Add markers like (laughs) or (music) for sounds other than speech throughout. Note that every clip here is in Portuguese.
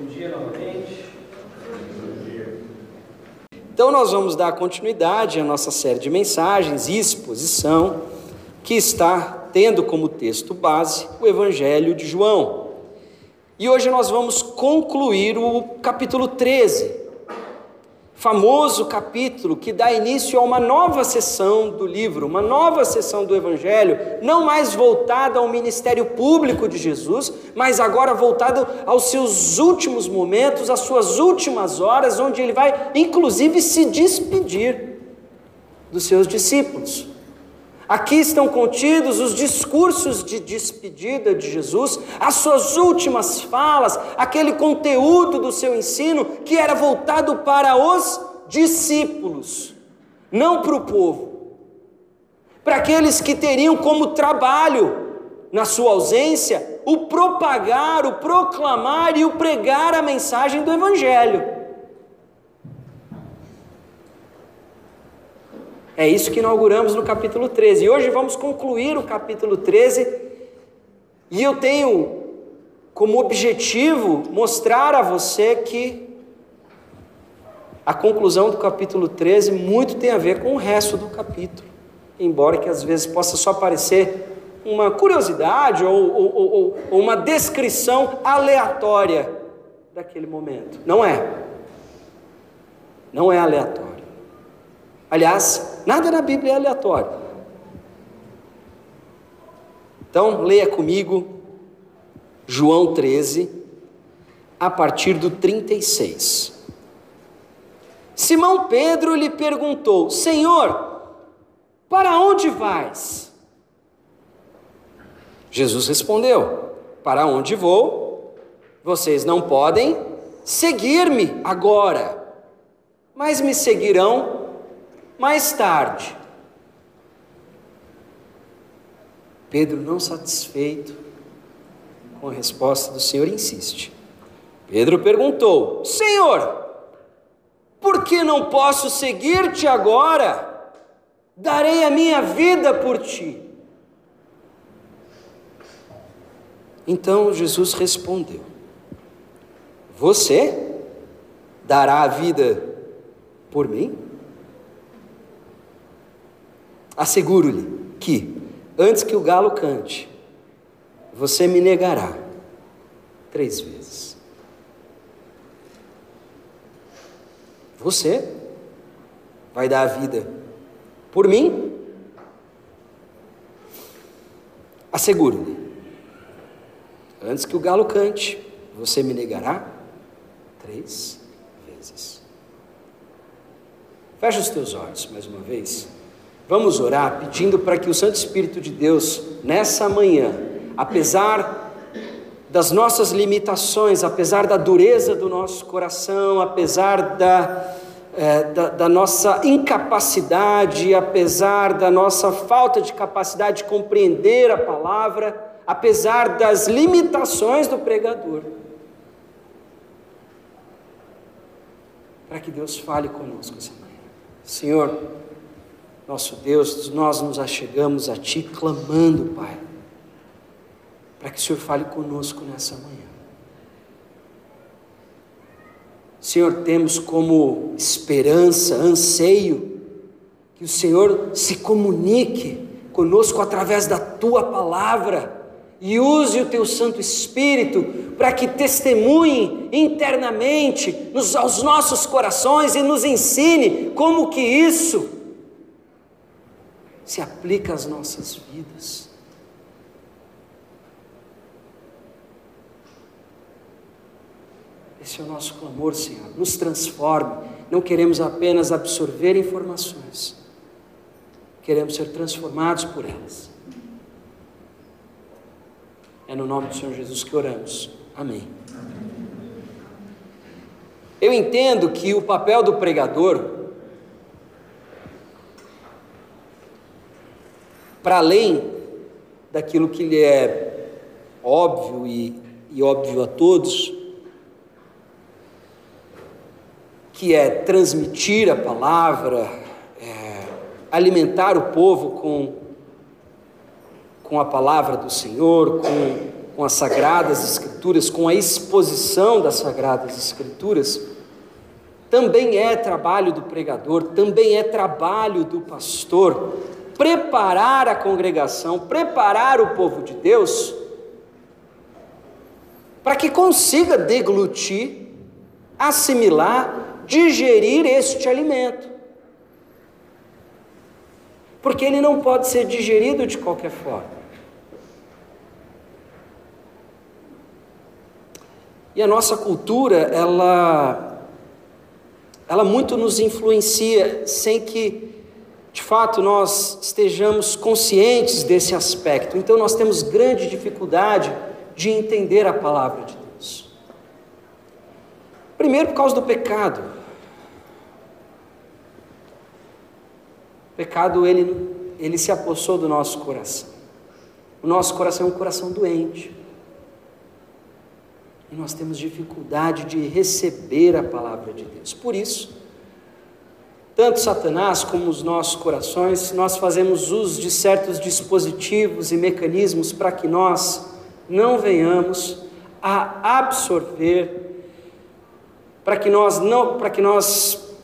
Bom dia novamente. Então, nós vamos dar continuidade à nossa série de mensagens e exposição, que está tendo como texto base o Evangelho de João. E hoje nós vamos concluir o capítulo 13, famoso capítulo que dá início a uma nova sessão do livro, uma nova sessão do Evangelho, não mais voltada ao ministério público de Jesus, mas agora voltado aos seus últimos momentos, às suas últimas horas, onde ele vai inclusive se despedir dos seus discípulos. Aqui estão contidos os discursos de despedida de Jesus, as suas últimas falas, aquele conteúdo do seu ensino que era voltado para os discípulos, não para o povo. Para aqueles que teriam como trabalho, na sua ausência, o propagar, o proclamar e o pregar a mensagem do Evangelho. É isso que inauguramos no capítulo 13. E hoje vamos concluir o capítulo 13. E eu tenho como objetivo mostrar a você que a conclusão do capítulo 13 muito tem a ver com o resto do capítulo. Embora que às vezes possa só parecer uma curiosidade ou, ou, ou, ou uma descrição aleatória daquele momento. Não é. Não é aleatório. Aliás, nada na Bíblia é aleatório. Então, leia comigo João 13, a partir do 36. Simão Pedro lhe perguntou: Senhor, para onde vais? Jesus respondeu: Para onde vou? Vocês não podem seguir-me agora, mas me seguirão mais tarde, Pedro, não satisfeito com a resposta do Senhor, insiste. Pedro perguntou: Senhor, por que não posso seguir-te agora? Darei a minha vida por ti. Então Jesus respondeu: Você dará a vida por mim? Asseguro-lhe que, antes que o galo cante, você me negará três vezes. Você vai dar a vida por mim? Asseguro-lhe, antes que o galo cante, você me negará três vezes. Feche os teus olhos mais uma vez. Vamos orar pedindo para que o Santo Espírito de Deus, nessa manhã, apesar das nossas limitações, apesar da dureza do nosso coração, apesar da, é, da, da, nossa incapacidade, apesar da nossa falta de capacidade de compreender a palavra, apesar das limitações do pregador, para que Deus fale conosco essa manhã. Senhor, nosso Deus, nós nos achegamos a Ti clamando, Pai, para que o Senhor fale conosco nessa manhã. Senhor, temos como esperança, anseio, que o Senhor se comunique conosco através da Tua palavra e use o Teu Santo Espírito para que testemunhe internamente nos, aos nossos corações e nos ensine como que isso se aplica às nossas vidas. Esse é o nosso clamor, Senhor. Nos transforme. Não queremos apenas absorver informações, queremos ser transformados por elas. É no nome do Senhor Jesus que oramos. Amém. Eu entendo que o papel do pregador para além daquilo que lhe é óbvio e, e óbvio a todos, que é transmitir a palavra, é, alimentar o povo com, com a palavra do Senhor, com, com as Sagradas Escrituras, com a exposição das Sagradas Escrituras, também é trabalho do pregador, também é trabalho do pastor preparar a congregação, preparar o povo de Deus para que consiga deglutir, assimilar, digerir este alimento. Porque ele não pode ser digerido de qualquer forma. E a nossa cultura, ela, ela muito nos influencia sem que, de fato, nós estejamos conscientes desse aspecto. Então, nós temos grande dificuldade de entender a palavra de Deus. Primeiro, por causa do pecado. O pecado, ele, ele se apossou do nosso coração. O nosso coração é um coração doente. E nós temos dificuldade de receber a palavra de Deus. Por isso, tanto Satanás como os nossos corações, nós fazemos uso de certos dispositivos e mecanismos para que nós não venhamos a absorver, para que nós não, para que nós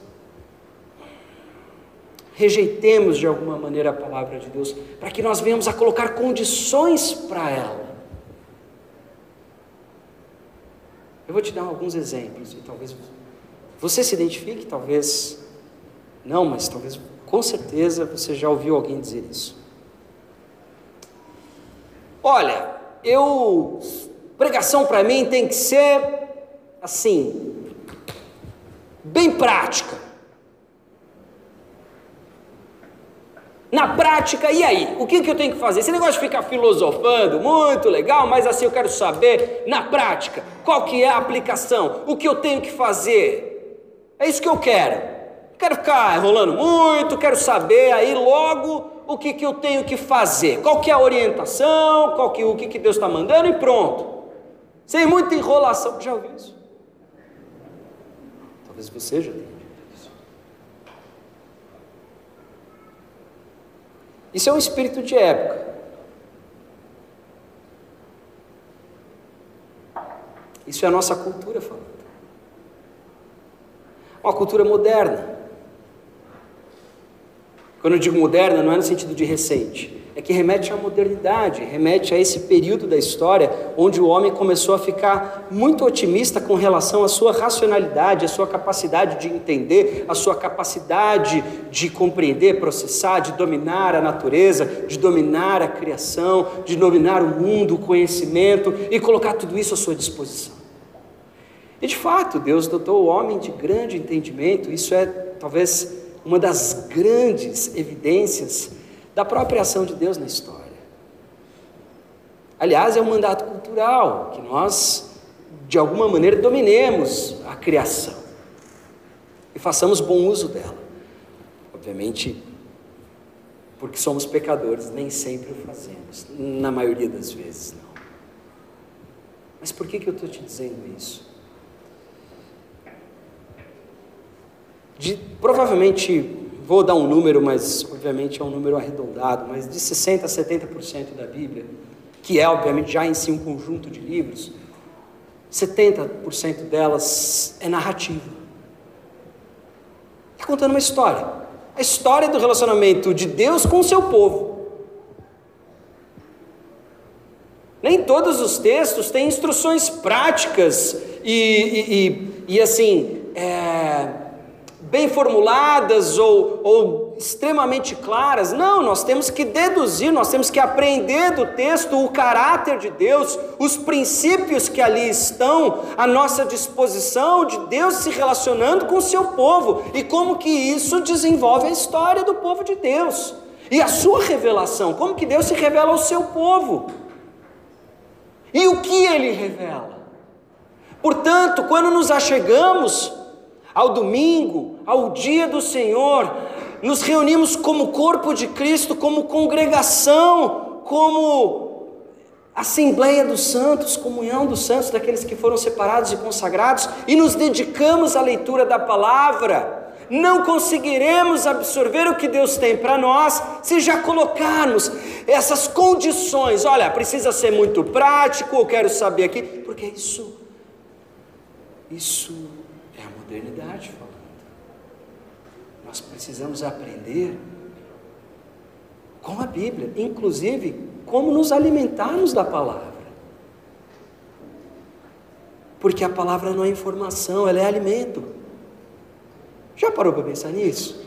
rejeitemos de alguma maneira a palavra de Deus, para que nós venhamos a colocar condições para ela. Eu vou te dar alguns exemplos e talvez você se identifique, talvez não, mas talvez com certeza você já ouviu alguém dizer isso. Olha, eu pregação para mim tem que ser assim, bem prática. Na prática, e aí? O que, que eu tenho que fazer? Esse negócio de ficar filosofando, muito legal, mas assim eu quero saber, na prática, qual que é a aplicação? O que eu tenho que fazer? É isso que eu quero. Quero ficar enrolando muito, quero saber aí logo o que, que eu tenho que fazer. Qual que é a orientação, qual que, o que, que Deus está mandando e pronto. Sem muita enrolação. Já ouviu isso? Talvez você já tenha. Isso é um espírito de época. Isso é a nossa cultura falando. Uma cultura moderna. Quando eu digo moderna, não é no sentido de recente é que remete à modernidade, remete a esse período da história onde o homem começou a ficar muito otimista com relação à sua racionalidade, à sua capacidade de entender, à sua capacidade de compreender, processar, de dominar a natureza, de dominar a criação, de dominar o mundo, o conhecimento e colocar tudo isso à sua disposição. E de fato, Deus dotou o homem de grande entendimento, isso é talvez uma das grandes evidências da própria ação de Deus na história. Aliás, é um mandato cultural que nós, de alguma maneira, dominemos a criação e façamos bom uso dela. Obviamente, porque somos pecadores, nem sempre o fazemos, na maioria das vezes não. Mas por que, que eu estou te dizendo isso? De, provavelmente vou dar um número, mas obviamente é um número arredondado, mas de 60% a 70% da Bíblia, que é obviamente já em si um conjunto de livros, 70% delas é narrativa. Está contando uma história. A história do relacionamento de Deus com o seu povo. Nem todos os textos têm instruções práticas e, e, e, e assim, é, bem formuladas ou, ou extremamente claras. Não, nós temos que deduzir, nós temos que aprender do texto o caráter de Deus, os princípios que ali estão à nossa disposição de Deus se relacionando com o seu povo e como que isso desenvolve a história do povo de Deus. E a sua revelação, como que Deus se revela ao seu povo. E o que ele revela? Portanto, quando nos achegamos ao domingo, ao dia do Senhor, nos reunimos como corpo de Cristo, como congregação, como Assembleia dos Santos, comunhão dos santos, daqueles que foram separados e consagrados, e nos dedicamos à leitura da palavra, Não conseguiremos absorver o que Deus tem para nós se já colocarmos essas condições. Olha, precisa ser muito prático, eu quero saber aqui, porque isso, isso modernidade falando. Nós precisamos aprender com a Bíblia, inclusive como nos alimentarmos da palavra. Porque a palavra não é informação, ela é alimento. Já parou para pensar nisso?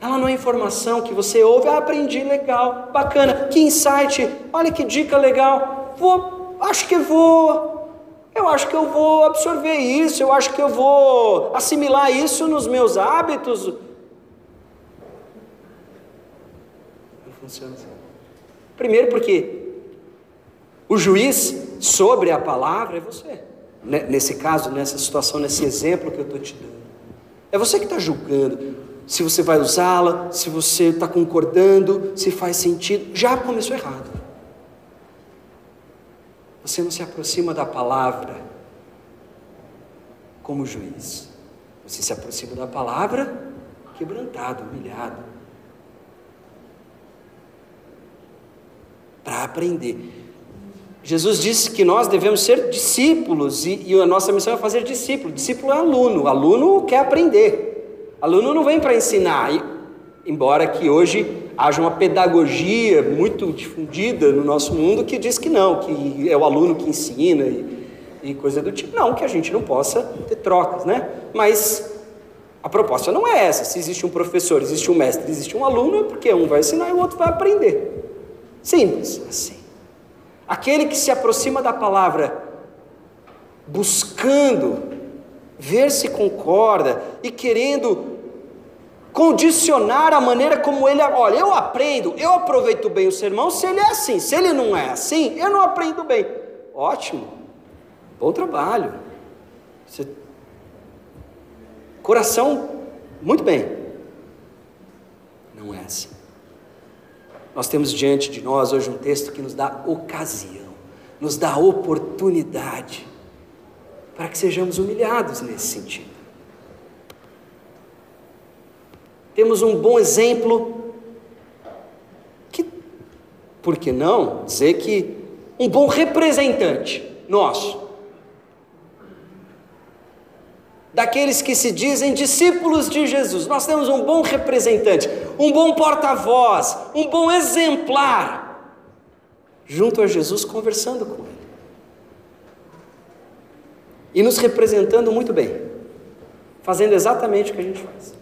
Ela não é informação que você ouve, ah, aprendi, legal, bacana, que insight, olha que dica legal, vou, acho que vou, eu acho que eu vou absorver isso, eu acho que eu vou assimilar isso nos meus hábitos. Não funciona assim. Primeiro porque o juiz sobre a palavra é você. Nesse caso, nessa situação, nesse exemplo que eu estou te dando. É você que está julgando se você vai usá-la, se você está concordando, se faz sentido. Já começou errado. Você não se aproxima da palavra como juiz. Você se aproxima da palavra quebrantado, humilhado. Para aprender. Jesus disse que nós devemos ser discípulos e, e, a nossa missão é fazer discípulo. Discípulo é aluno, aluno quer aprender. Aluno não vem para ensinar, e, embora que hoje haja uma pedagogia muito difundida no nosso mundo que diz que não, que é o aluno que ensina e, e coisa do tipo. Não, que a gente não possa ter trocas, né? Mas a proposta não é essa. Se existe um professor, existe um mestre, existe um aluno, é porque um vai ensinar e o outro vai aprender. Simples assim. Aquele que se aproxima da palavra buscando ver se concorda e querendo condicionar a maneira como ele, olha, eu aprendo, eu aproveito bem o sermão se ele é assim, se ele não é assim, eu não aprendo bem. Ótimo, bom trabalho. Você... Coração, muito bem. Não é assim. Nós temos diante de nós hoje um texto que nos dá ocasião, nos dá oportunidade para que sejamos humilhados nesse sentido. Temos um bom exemplo que, por que não dizer que um bom representante nosso daqueles que se dizem discípulos de Jesus. Nós temos um bom representante, um bom porta-voz, um bom exemplar, junto a Jesus, conversando com Ele. E nos representando muito bem, fazendo exatamente o que a gente faz.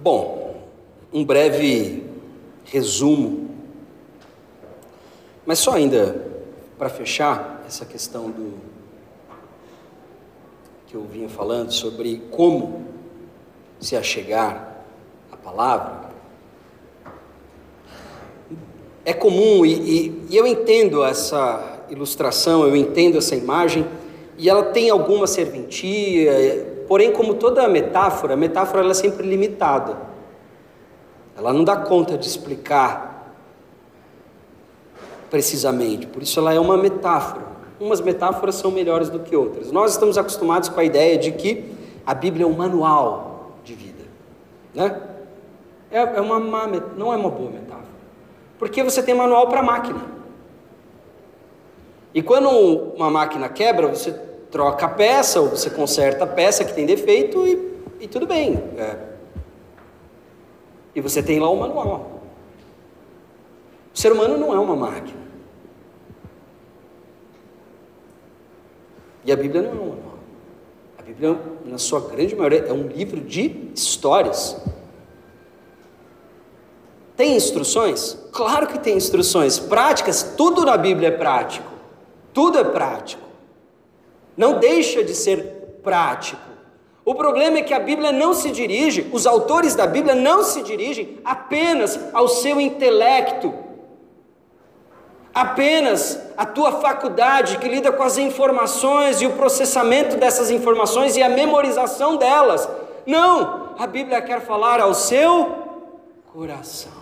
Bom, um breve resumo, mas só ainda para fechar essa questão do que eu vinha falando sobre como se achegar à palavra. É comum e, e, e eu entendo essa ilustração, eu entendo essa imagem e ela tem alguma serventia, Porém, como toda metáfora, a metáfora ela é sempre limitada. Ela não dá conta de explicar precisamente. Por isso ela é uma metáfora. Umas metáforas são melhores do que outras. Nós estamos acostumados com a ideia de que a Bíblia é um manual de vida, né? É, é uma má, não é uma boa metáfora, porque você tem manual para máquina. E quando uma máquina quebra, você troca a peça, ou você conserta a peça que tem defeito e, e tudo bem. É. E você tem lá o manual. O ser humano não é uma máquina. E a Bíblia não é um manual. A Bíblia, na sua grande maioria, é um livro de histórias. Tem instruções? Claro que tem instruções. Práticas, tudo na Bíblia é prático. Tudo é prático não deixa de ser prático. O problema é que a Bíblia não se dirige, os autores da Bíblia não se dirigem apenas ao seu intelecto, apenas a tua faculdade que lida com as informações e o processamento dessas informações e a memorização delas. Não, a Bíblia quer falar ao seu coração.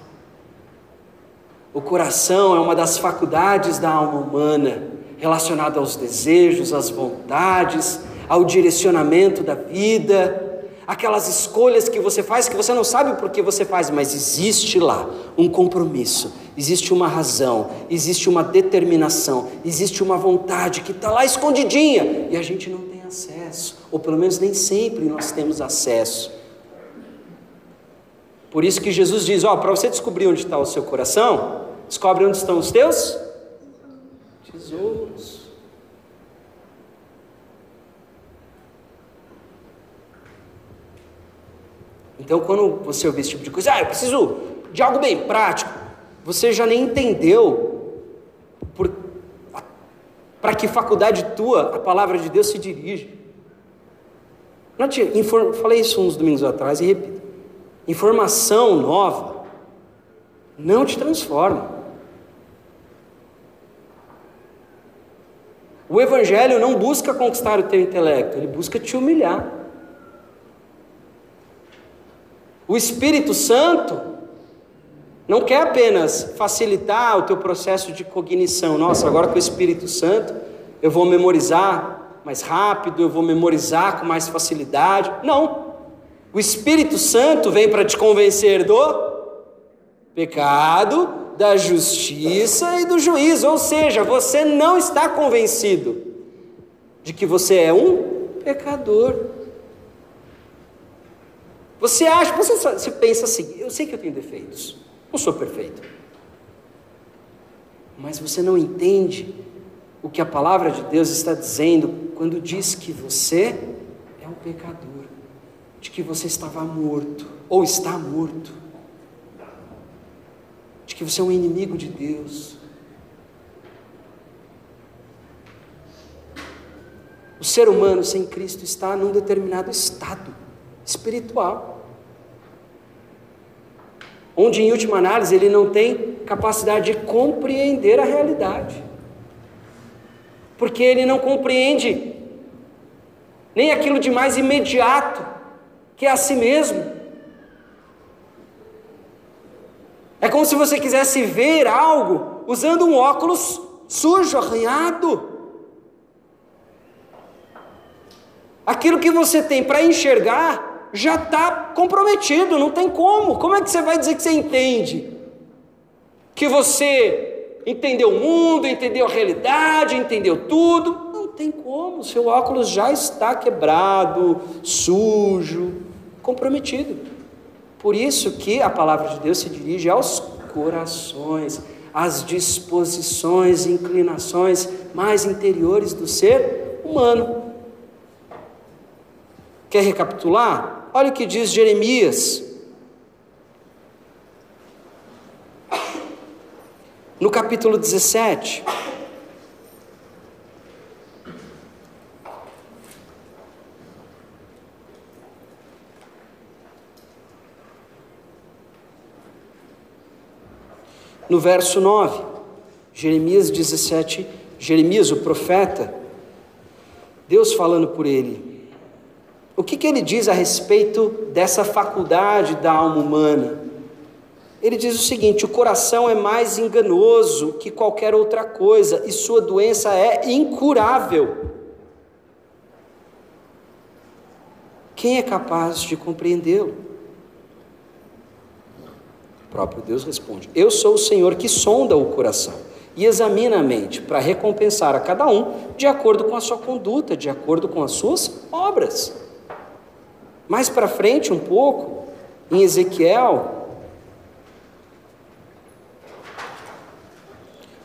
O coração é uma das faculdades da alma humana, relacionada aos desejos, às vontades, ao direcionamento da vida, aquelas escolhas que você faz que você não sabe por que você faz, mas existe lá um compromisso, existe uma razão, existe uma determinação, existe uma vontade que está lá escondidinha e a gente não tem acesso, ou pelo menos nem sempre nós temos acesso. Por isso que Jesus diz: Ó, para você descobrir onde está o seu coração, descobre onde estão os teus tesouros. Então, quando você ouvir esse tipo de coisa, ah, eu preciso de algo bem prático, você já nem entendeu para que faculdade tua a palavra de Deus se dirige. Não te, inform, falei isso uns domingos atrás e repito: informação nova não te transforma. O Evangelho não busca conquistar o teu intelecto, ele busca te humilhar. O Espírito Santo não quer apenas facilitar o teu processo de cognição. Nossa, agora com o Espírito Santo eu vou memorizar mais rápido, eu vou memorizar com mais facilidade. Não. O Espírito Santo vem para te convencer do pecado, da justiça e do juízo. Ou seja, você não está convencido de que você é um pecador. Você acha, você, você pensa assim: eu sei que eu tenho defeitos, não sou perfeito. Mas você não entende o que a palavra de Deus está dizendo quando diz que você é um pecador, de que você estava morto ou está morto, de que você é um inimigo de Deus. O ser humano sem Cristo está num determinado estado espiritual. Onde, em última análise, ele não tem capacidade de compreender a realidade. Porque ele não compreende nem aquilo de mais imediato, que é a si mesmo. É como se você quisesse ver algo usando um óculos sujo, arranhado. Aquilo que você tem para enxergar já está comprometido, não tem como. Como é que você vai dizer que você entende? Que você entendeu o mundo, entendeu a realidade, entendeu tudo? Não tem como, seu óculos já está quebrado, sujo, comprometido. Por isso que a palavra de Deus se dirige aos corações, às disposições, inclinações mais interiores do ser humano. Quer recapitular? Olha o que diz Jeremias. No capítulo 17. No verso 9, Jeremias 17, Jeremias, o profeta, Deus falando por ele: o que, que ele diz a respeito dessa faculdade da alma humana? Ele diz o seguinte: o coração é mais enganoso que qualquer outra coisa e sua doença é incurável. Quem é capaz de compreendê-lo? O próprio Deus responde: Eu sou o Senhor que sonda o coração e examina a mente para recompensar a cada um de acordo com a sua conduta, de acordo com as suas obras. Mais para frente, um pouco, em Ezequiel,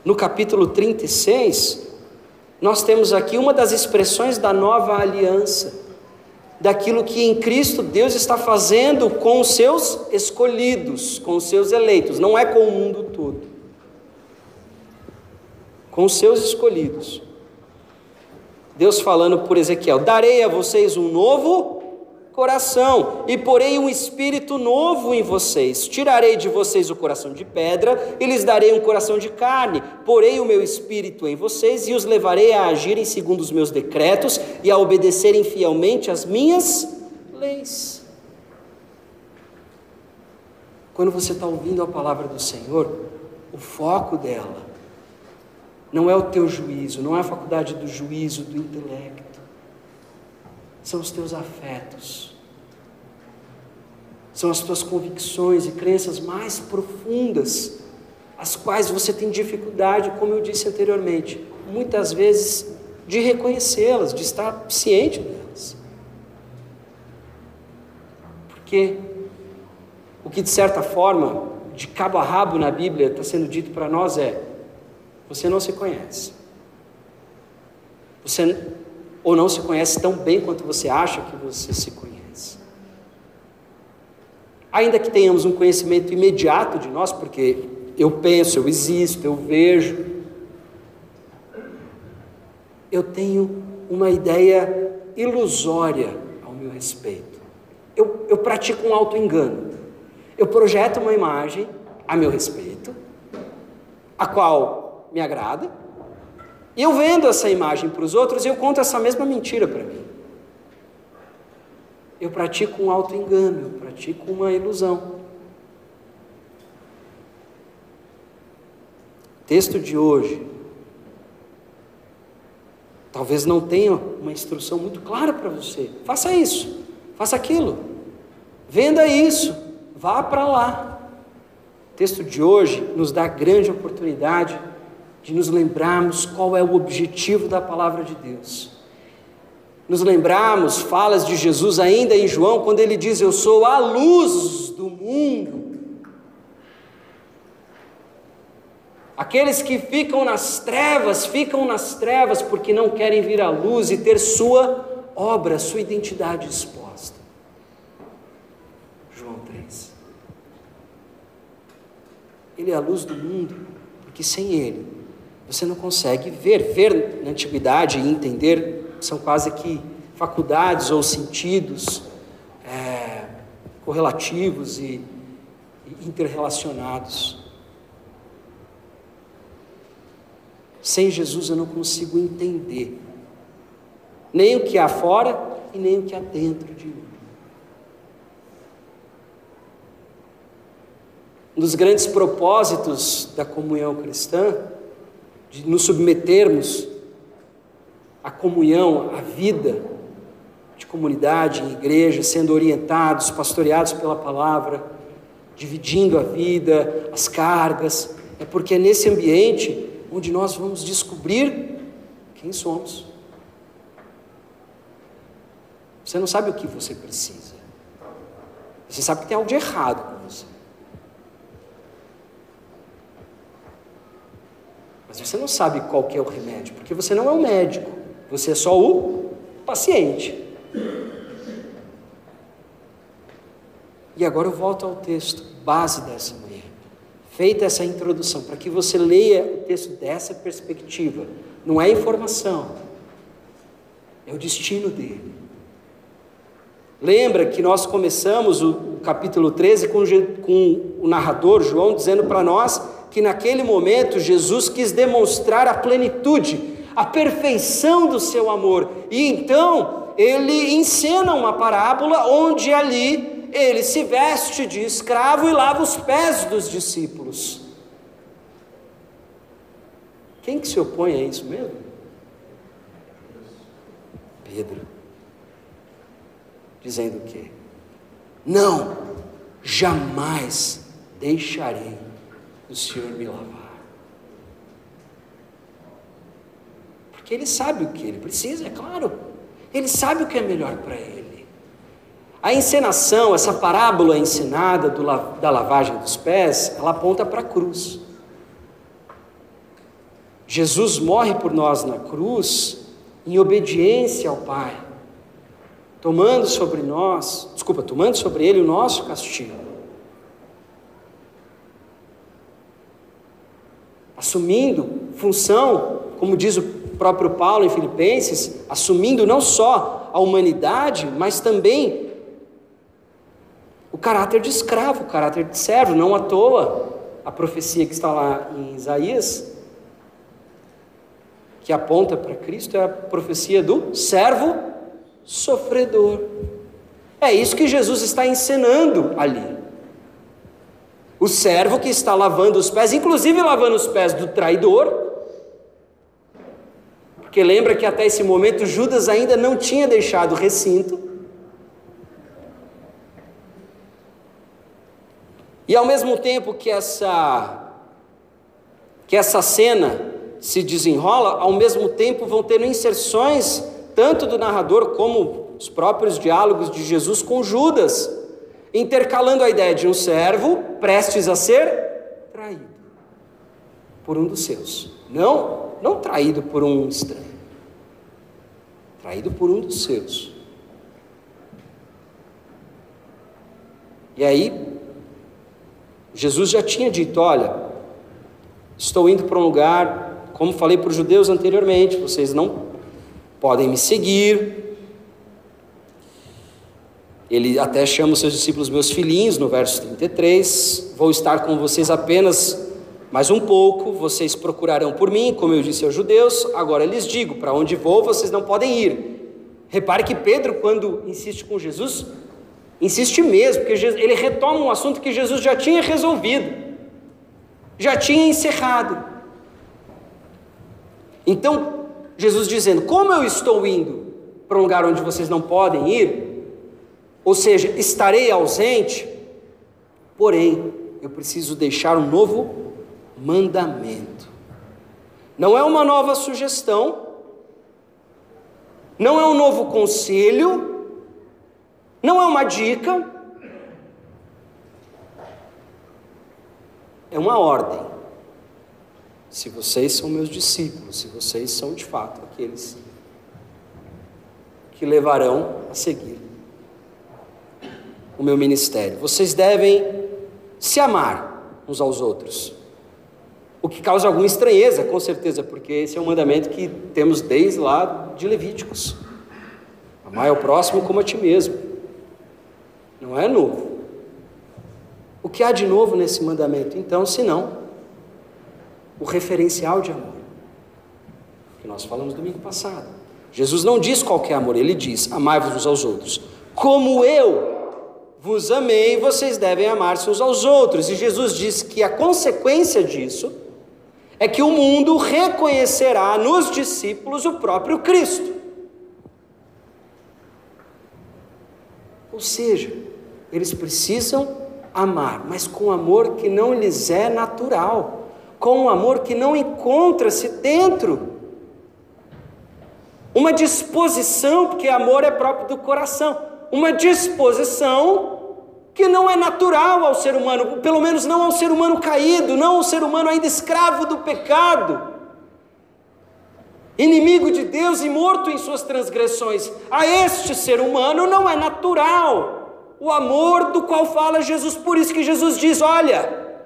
no capítulo 36, nós temos aqui uma das expressões da nova aliança, daquilo que em Cristo Deus está fazendo com os seus escolhidos, com os seus eleitos, não é com o mundo todo, com os seus escolhidos. Deus falando por Ezequiel: Darei a vocês um novo coração, e porei um espírito novo em vocês. Tirarei de vocês o coração de pedra e lhes darei um coração de carne. Porei o meu espírito em vocês e os levarei a agirem segundo os meus decretos e a obedecerem fielmente as minhas leis. Quando você está ouvindo a palavra do Senhor, o foco dela não é o teu juízo, não é a faculdade do juízo, do intelecto, são os teus afetos, são as tuas convicções e crenças mais profundas, as quais você tem dificuldade, como eu disse anteriormente, muitas vezes de reconhecê-las, de estar ciente delas. Porque o que de certa forma, de cabo a rabo na Bíblia, está sendo dito para nós é: você não se conhece. Você ou não se conhece tão bem quanto você acha que você se conhece. Ainda que tenhamos um conhecimento imediato de nós, porque eu penso, eu existo, eu vejo, eu tenho uma ideia ilusória ao meu respeito. Eu, eu pratico um auto-engano. Eu projeto uma imagem a meu respeito, a qual me agrada, e eu vendo essa imagem para os outros, eu conto essa mesma mentira para mim. Eu pratico um auto-engano, eu pratico uma ilusão. O texto de hoje talvez não tenha uma instrução muito clara para você. Faça isso, faça aquilo, venda isso, vá para lá. O texto de hoje nos dá grande oportunidade de nos lembrarmos qual é o objetivo da palavra de Deus. Nos lembrarmos falas de Jesus ainda em João, quando ele diz: Eu sou a luz do mundo. Aqueles que ficam nas trevas, ficam nas trevas porque não querem vir à luz e ter sua obra, sua identidade exposta. João 3. Ele é a luz do mundo, porque sem ele você não consegue ver. Ver na antiguidade e entender são quase que faculdades ou sentidos é, correlativos e, e interrelacionados. Sem Jesus eu não consigo entender nem o que há fora e nem o que há dentro de mim. Um dos grandes propósitos da comunhão cristã de nos submetermos à comunhão, à vida de comunidade, em igreja, sendo orientados, pastoreados pela palavra, dividindo a vida, as cargas, é porque é nesse ambiente onde nós vamos descobrir quem somos. Você não sabe o que você precisa. Você sabe que tem algo de errado com você. Mas você não sabe qual que é o remédio, porque você não é o médico, você é só o paciente. E agora eu volto ao texto base dessa manhã. Feita essa introdução, para que você leia o texto dessa perspectiva. Não é informação, é o destino dele. Lembra que nós começamos o, o capítulo 13 com, com o narrador João dizendo para nós que naquele momento Jesus quis demonstrar a plenitude, a perfeição do seu amor. E então ele encena uma parábola onde ali ele se veste de escravo e lava os pés dos discípulos. Quem que se opõe a isso mesmo? Pedro. Dizendo o quê? Não, jamais deixarei o Senhor me lavar. Porque Ele sabe o que ele precisa, é claro. Ele sabe o que é melhor para ele. A encenação, essa parábola ensinada do, da lavagem dos pés, ela aponta para a cruz. Jesus morre por nós na cruz em obediência ao Pai, tomando sobre nós, desculpa, tomando sobre ele o nosso castigo. Assumindo função, como diz o próprio Paulo em Filipenses, assumindo não só a humanidade, mas também o caráter de escravo, o caráter de servo, não à toa a profecia que está lá em Isaías, que aponta para Cristo, é a profecia do servo sofredor. É isso que Jesus está ensinando ali. O servo que está lavando os pés, inclusive lavando os pés do traidor, porque lembra que até esse momento Judas ainda não tinha deixado o recinto. E ao mesmo tempo que essa que essa cena se desenrola, ao mesmo tempo vão tendo inserções tanto do narrador como os próprios diálogos de Jesus com Judas, intercalando a ideia de um servo prestes a ser traído por um dos seus. Não, não traído por um estranho. Traído por um dos seus. E aí, Jesus já tinha dito: Olha, estou indo para um lugar, como falei para os judeus anteriormente, vocês não podem me seguir. Ele até chama os seus discípulos meus filhinhos, no verso 33. Vou estar com vocês apenas mais um pouco, vocês procurarão por mim, como eu disse aos judeus. Agora lhes digo: para onde vou, vocês não podem ir. Repare que Pedro, quando insiste com Jesus, insiste mesmo, porque ele retoma um assunto que Jesus já tinha resolvido, já tinha encerrado. Então, Jesus dizendo: Como eu estou indo para um lugar onde vocês não podem ir, ou seja, estarei ausente, porém, eu preciso deixar um novo mandamento. Não é uma nova sugestão, não é um novo conselho, não é uma dica, é uma ordem. Se vocês são meus discípulos, se vocês são de fato aqueles que levarão a seguir o meu ministério, vocês devem se amar uns aos outros. O que causa alguma estranheza, com certeza, porque esse é um mandamento que temos desde lá de Levíticos. Amar ao próximo como a ti mesmo. Não é novo. O que há de novo nesse mandamento, então, se não o referencial de amor. Que nós falamos domingo passado. Jesus não diz qualquer amor, ele diz: amai-vos uns aos outros. Como eu vos amei, vocês devem amar-se uns aos outros. E Jesus diz que a consequência disso é que o mundo reconhecerá nos discípulos o próprio Cristo. Ou seja, eles precisam amar, mas com amor que não lhes é natural com um amor que não encontra-se dentro. Uma disposição, porque amor é próprio do coração, uma disposição que não é natural ao ser humano, pelo menos não ao ser humano caído, não ao ser humano ainda escravo do pecado, inimigo de Deus e morto em suas transgressões. A este ser humano não é natural o amor do qual fala Jesus, por isso que Jesus diz: Olha,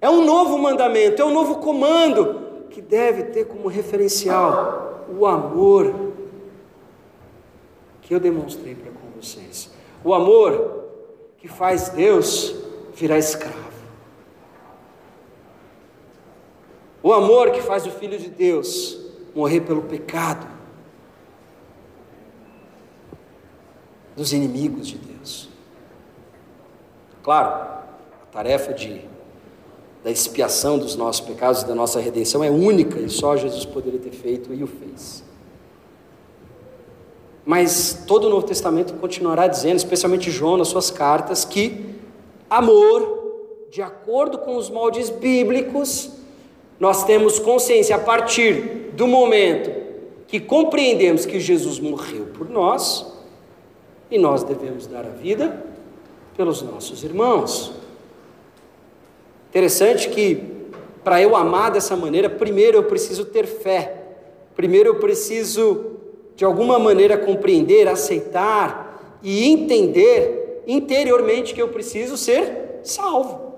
é um novo mandamento, é um novo comando que deve ter como referencial o amor que eu demonstrei para com vocês. O amor que faz Deus virar escravo. O amor que faz o Filho de Deus morrer pelo pecado dos inimigos de Deus. Claro, a tarefa de da expiação dos nossos pecados e da nossa redenção é única e só Jesus poderia ter feito e o fez. Mas todo o Novo Testamento continuará dizendo, especialmente João nas suas cartas, que amor, de acordo com os moldes bíblicos, nós temos consciência a partir do momento que compreendemos que Jesus morreu por nós e nós devemos dar a vida pelos nossos irmãos. Interessante que para eu amar dessa maneira, primeiro eu preciso ter fé. Primeiro eu preciso de alguma maneira compreender, aceitar e entender interiormente que eu preciso ser salvo.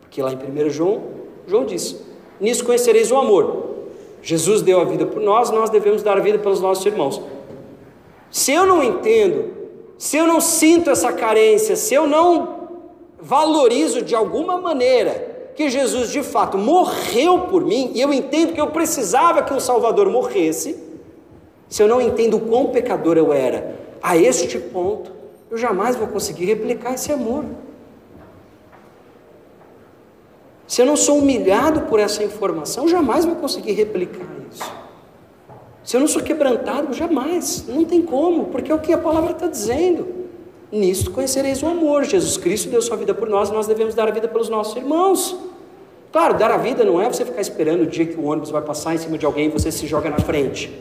Porque lá em 1 João, João diz: Nisso conhecereis o amor. Jesus deu a vida por nós, nós devemos dar a vida pelos nossos irmãos. Se eu não entendo, se eu não sinto essa carência, se eu não valorizo de alguma maneira que Jesus de fato morreu por mim, e eu entendo que eu precisava que o Salvador morresse, se eu não entendo o quão pecador eu era, a este ponto, eu jamais vou conseguir replicar esse amor. se eu não sou humilhado por essa informação, jamais vou conseguir replicar isso. Se eu não sou quebrantado, jamais. Não tem como, porque é o que a palavra está dizendo. Nisto conhecereis o amor. Jesus Cristo deu sua vida por nós e nós devemos dar a vida pelos nossos irmãos. Claro, dar a vida não é você ficar esperando o dia que o ônibus vai passar em cima de alguém e você se joga na frente.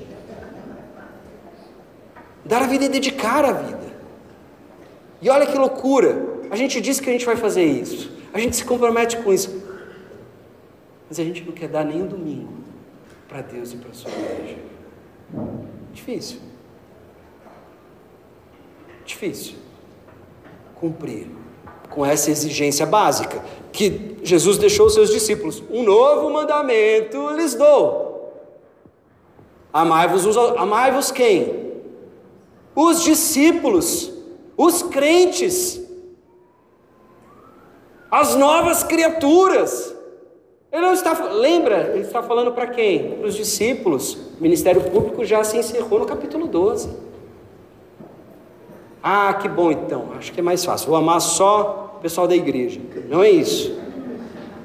Dar a vida é dedicar a vida. E olha que loucura! A gente diz que a gente vai fazer isso, a gente se compromete com isso, mas a gente não quer dar nem um domingo para Deus e para a sua igreja. Difícil. Difícil. Cumprir com essa exigência básica que Jesus deixou aos seus discípulos: um novo mandamento lhes dou. Amai-vos, amai-vos quem? Os discípulos, os crentes as novas criaturas. Ele não está, lembra, ele está falando para quem? Para os discípulos. O ministério público já se encerrou no capítulo 12. Ah, que bom então, acho que é mais fácil. Vou amar só o pessoal da igreja. Não é isso.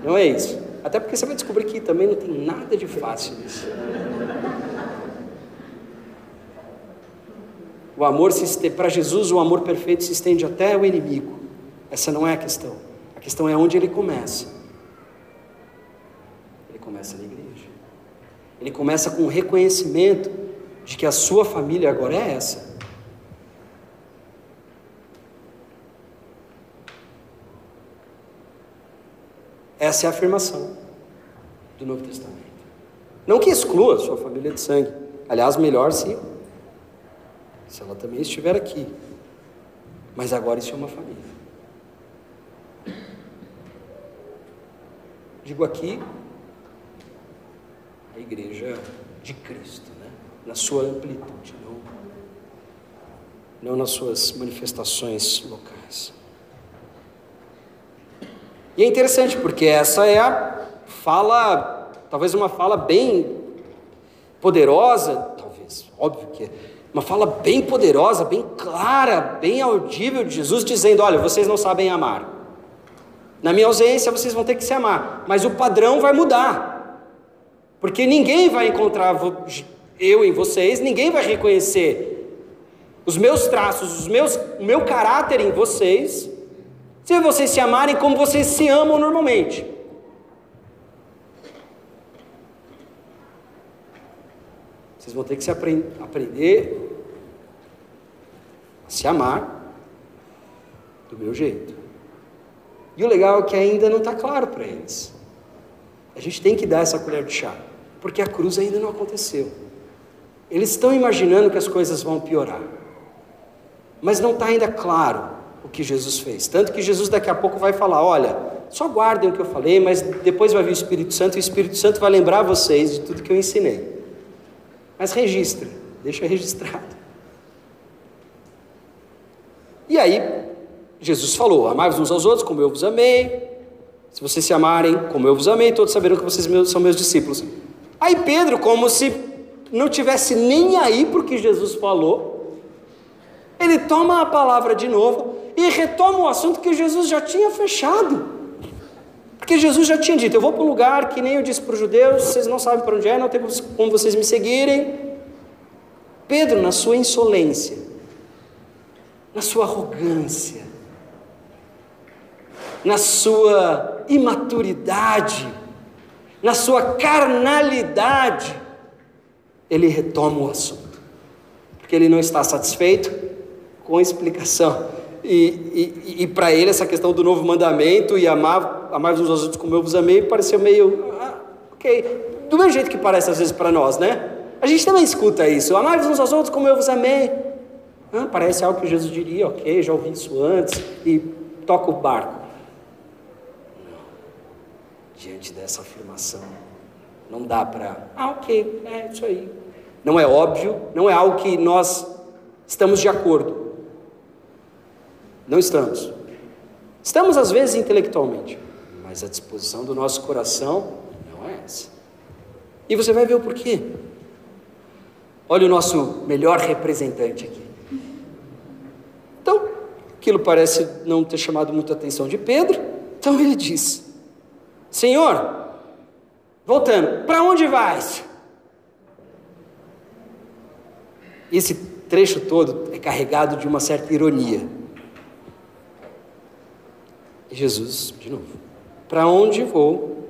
Não é isso. Até porque você vai descobrir que também não tem nada de fácil nisso. O amor para Jesus, o amor perfeito se estende até o inimigo. Essa não é a questão. A questão é onde ele começa. Ele começa na igreja. Ele começa com o reconhecimento de que a sua família agora é essa. Essa é a afirmação do Novo Testamento. Não que exclua a sua família de sangue. Aliás, melhor se, se ela também estiver aqui. Mas agora isso é uma família. Digo aqui, a igreja de Cristo, né? na sua amplitude, não, não nas suas manifestações locais. E é interessante porque essa é a fala, talvez uma fala bem poderosa, talvez, óbvio que é, uma fala bem poderosa, bem clara, bem audível de Jesus, dizendo: Olha, vocês não sabem amar. Na minha ausência vocês vão ter que se amar, mas o padrão vai mudar. Porque ninguém vai encontrar eu em vocês, ninguém vai reconhecer os meus traços, os meus, o meu caráter em vocês, se vocês se amarem como vocês se amam normalmente. Vocês vão ter que se aprend aprender a se amar do meu jeito. E o legal é que ainda não está claro para eles. A gente tem que dar essa colher de chá, porque a cruz ainda não aconteceu. Eles estão imaginando que as coisas vão piorar, mas não está ainda claro o que Jesus fez. Tanto que Jesus daqui a pouco vai falar: olha, só guardem o que eu falei, mas depois vai vir o Espírito Santo e o Espírito Santo vai lembrar vocês de tudo que eu ensinei. Mas registra, deixa registrado. E aí, Jesus falou: Amai-vos uns aos outros como eu vos amei. Se vocês se amarem como eu vos amei, todos saberão que vocês são meus discípulos. Aí Pedro, como se não tivesse nem aí para o que Jesus falou, ele toma a palavra de novo e retoma o assunto que Jesus já tinha fechado. Porque Jesus já tinha dito: Eu vou para um lugar que nem eu disse para os judeus, vocês não sabem para onde é, não tem como vocês me seguirem. Pedro, na sua insolência, na sua arrogância, na sua imaturidade, na sua carnalidade, ele retoma o assunto, porque ele não está satisfeito com a explicação. E, e, e para ele, essa questão do novo mandamento e amar, amar uns aos outros como eu vos amei, pareceu meio. Ah, ok. Do mesmo jeito que parece às vezes para nós, né? A gente também escuta isso. Amar uns aos outros como eu vos amei. Ah, parece algo que Jesus diria, ok, já ouvi isso antes, e toca o barco diante dessa afirmação. Não dá para, ah, ok, é isso aí. Não é óbvio, não é algo que nós estamos de acordo. Não estamos. Estamos às vezes intelectualmente, mas a disposição do nosso coração não é essa. E você vai ver o porquê. Olha o nosso melhor representante aqui. Então, aquilo parece não ter chamado muita atenção de Pedro, então ele diz: Senhor, voltando, para onde vais? Esse trecho todo é carregado de uma certa ironia. Jesus, de novo, para onde vou?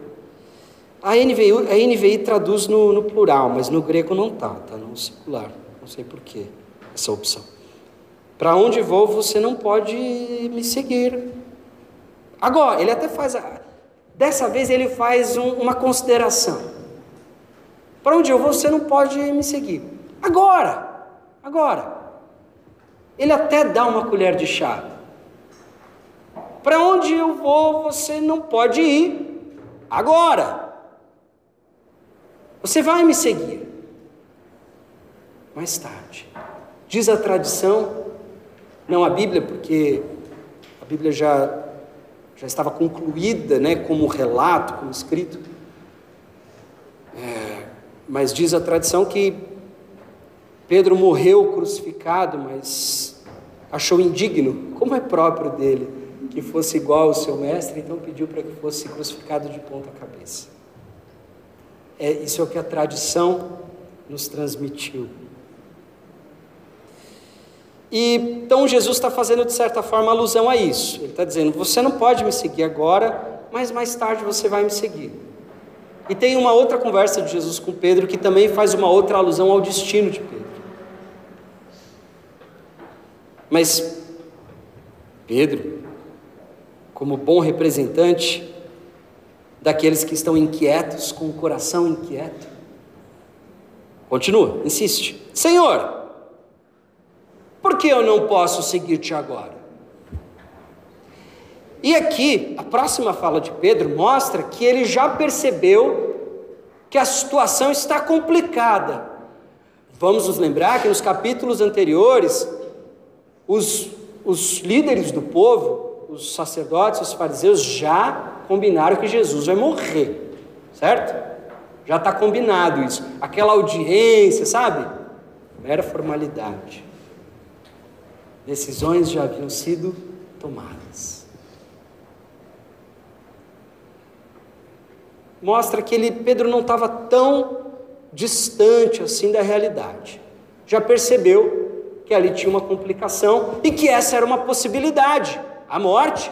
A NVI, a NVI traduz no, no, plural, mas no grego não está, está no singular. Não sei porquê essa opção. Para onde vou, você não pode me seguir. Agora, ele até faz. A, dessa vez ele faz um, uma consideração. Para onde eu vou, você não pode me seguir. Agora, agora. Ele até dá uma colher de chá. Para onde eu vou, você não pode ir. Agora. Você vai me seguir. Mais tarde. Diz a tradição, não a Bíblia, porque a Bíblia já, já estava concluída né, como relato, como escrito. É, mas diz a tradição que Pedro morreu crucificado, mas achou indigno, como é próprio dele, que fosse igual ao seu mestre, então pediu para que fosse crucificado de ponta cabeça. É, isso é o que a tradição nos transmitiu. E então Jesus está fazendo de certa forma alusão a isso. Ele está dizendo: você não pode me seguir agora, mas mais tarde você vai me seguir. E tem uma outra conversa de Jesus com Pedro que também faz uma outra alusão ao destino de Pedro. Mas Pedro, como bom representante daqueles que estão inquietos, com o coração inquieto, continua, insiste: Senhor, por que eu não posso seguir-te agora? E aqui, a próxima fala de Pedro mostra que ele já percebeu que a situação está complicada. Vamos nos lembrar que nos capítulos anteriores, os, os líderes do povo, os sacerdotes, os fariseus, já combinaram que Jesus vai morrer, certo? Já está combinado isso. Aquela audiência, sabe? Mera formalidade. Decisões já haviam sido tomadas. Mostra que ele, Pedro não estava tão distante assim da realidade. Já percebeu que ali tinha uma complicação e que essa era uma possibilidade, a morte.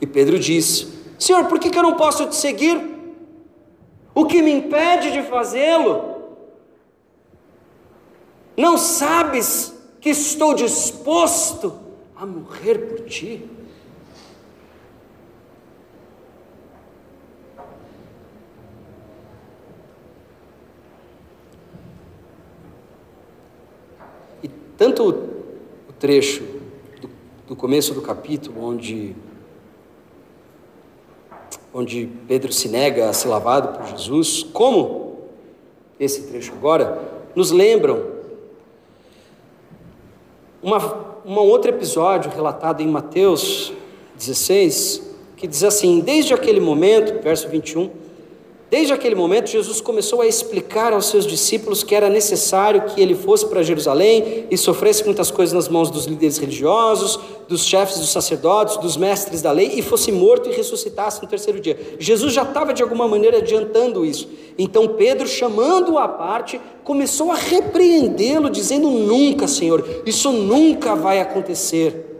E Pedro disse: Senhor, por que, que eu não posso te seguir? O que me impede de fazê-lo não sabes que estou disposto a morrer por ti? E tanto o trecho do começo do capítulo, onde onde Pedro se nega a ser lavado por Jesus, como esse trecho agora, nos lembram uma, um outro episódio relatado em Mateus 16, que diz assim: Desde aquele momento, verso 21, Desde aquele momento, Jesus começou a explicar aos seus discípulos que era necessário que ele fosse para Jerusalém e sofresse muitas coisas nas mãos dos líderes religiosos, dos chefes dos sacerdotes, dos mestres da lei, e fosse morto e ressuscitasse no terceiro dia. Jesus já estava de alguma maneira adiantando isso. Então Pedro, chamando-o à parte, começou a repreendê-lo, dizendo: Nunca, Senhor, isso nunca vai acontecer.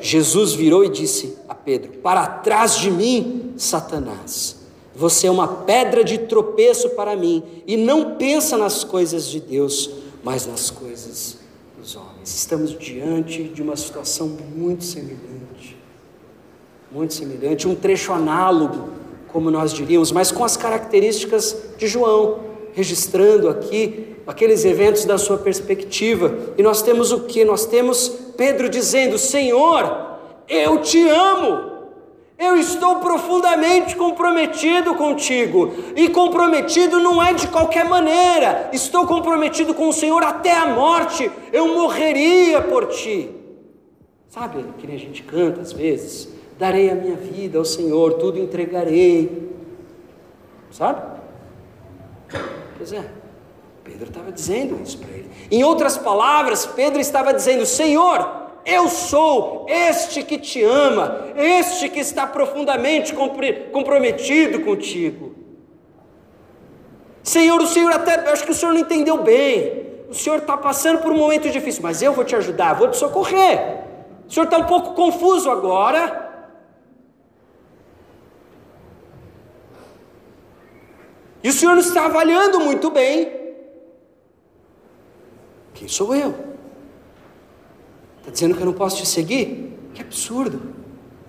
Jesus virou e disse a Pedro: Para trás de mim, Satanás. Você é uma pedra de tropeço para mim e não pensa nas coisas de Deus, mas nas coisas dos homens. Estamos diante de uma situação muito semelhante. Muito semelhante, um trecho análogo, como nós diríamos, mas com as características de João, registrando aqui aqueles eventos da sua perspectiva. E nós temos o que? Nós temos Pedro dizendo: Senhor, eu te amo. Eu estou profundamente comprometido contigo, e comprometido não é de qualquer maneira, estou comprometido com o Senhor até a morte, eu morreria por ti. Sabe que a gente canta às vezes? Darei a minha vida ao Senhor, tudo entregarei. Sabe? Pois é, Pedro estava dizendo isso para ele. Em outras palavras, Pedro estava dizendo: Senhor, Eu sou este que te ama, este que está profundamente comprometido contigo. Senhor, o Senhor até, acho que o Senhor não entendeu bem. O Senhor está passando por um momento difícil, mas eu vou te ajudar, vou te socorrer. O Senhor está um pouco confuso agora. E o Senhor não está avaliando muito bem. Quem sou eu? Está dizendo que eu não posso te seguir? Que absurdo!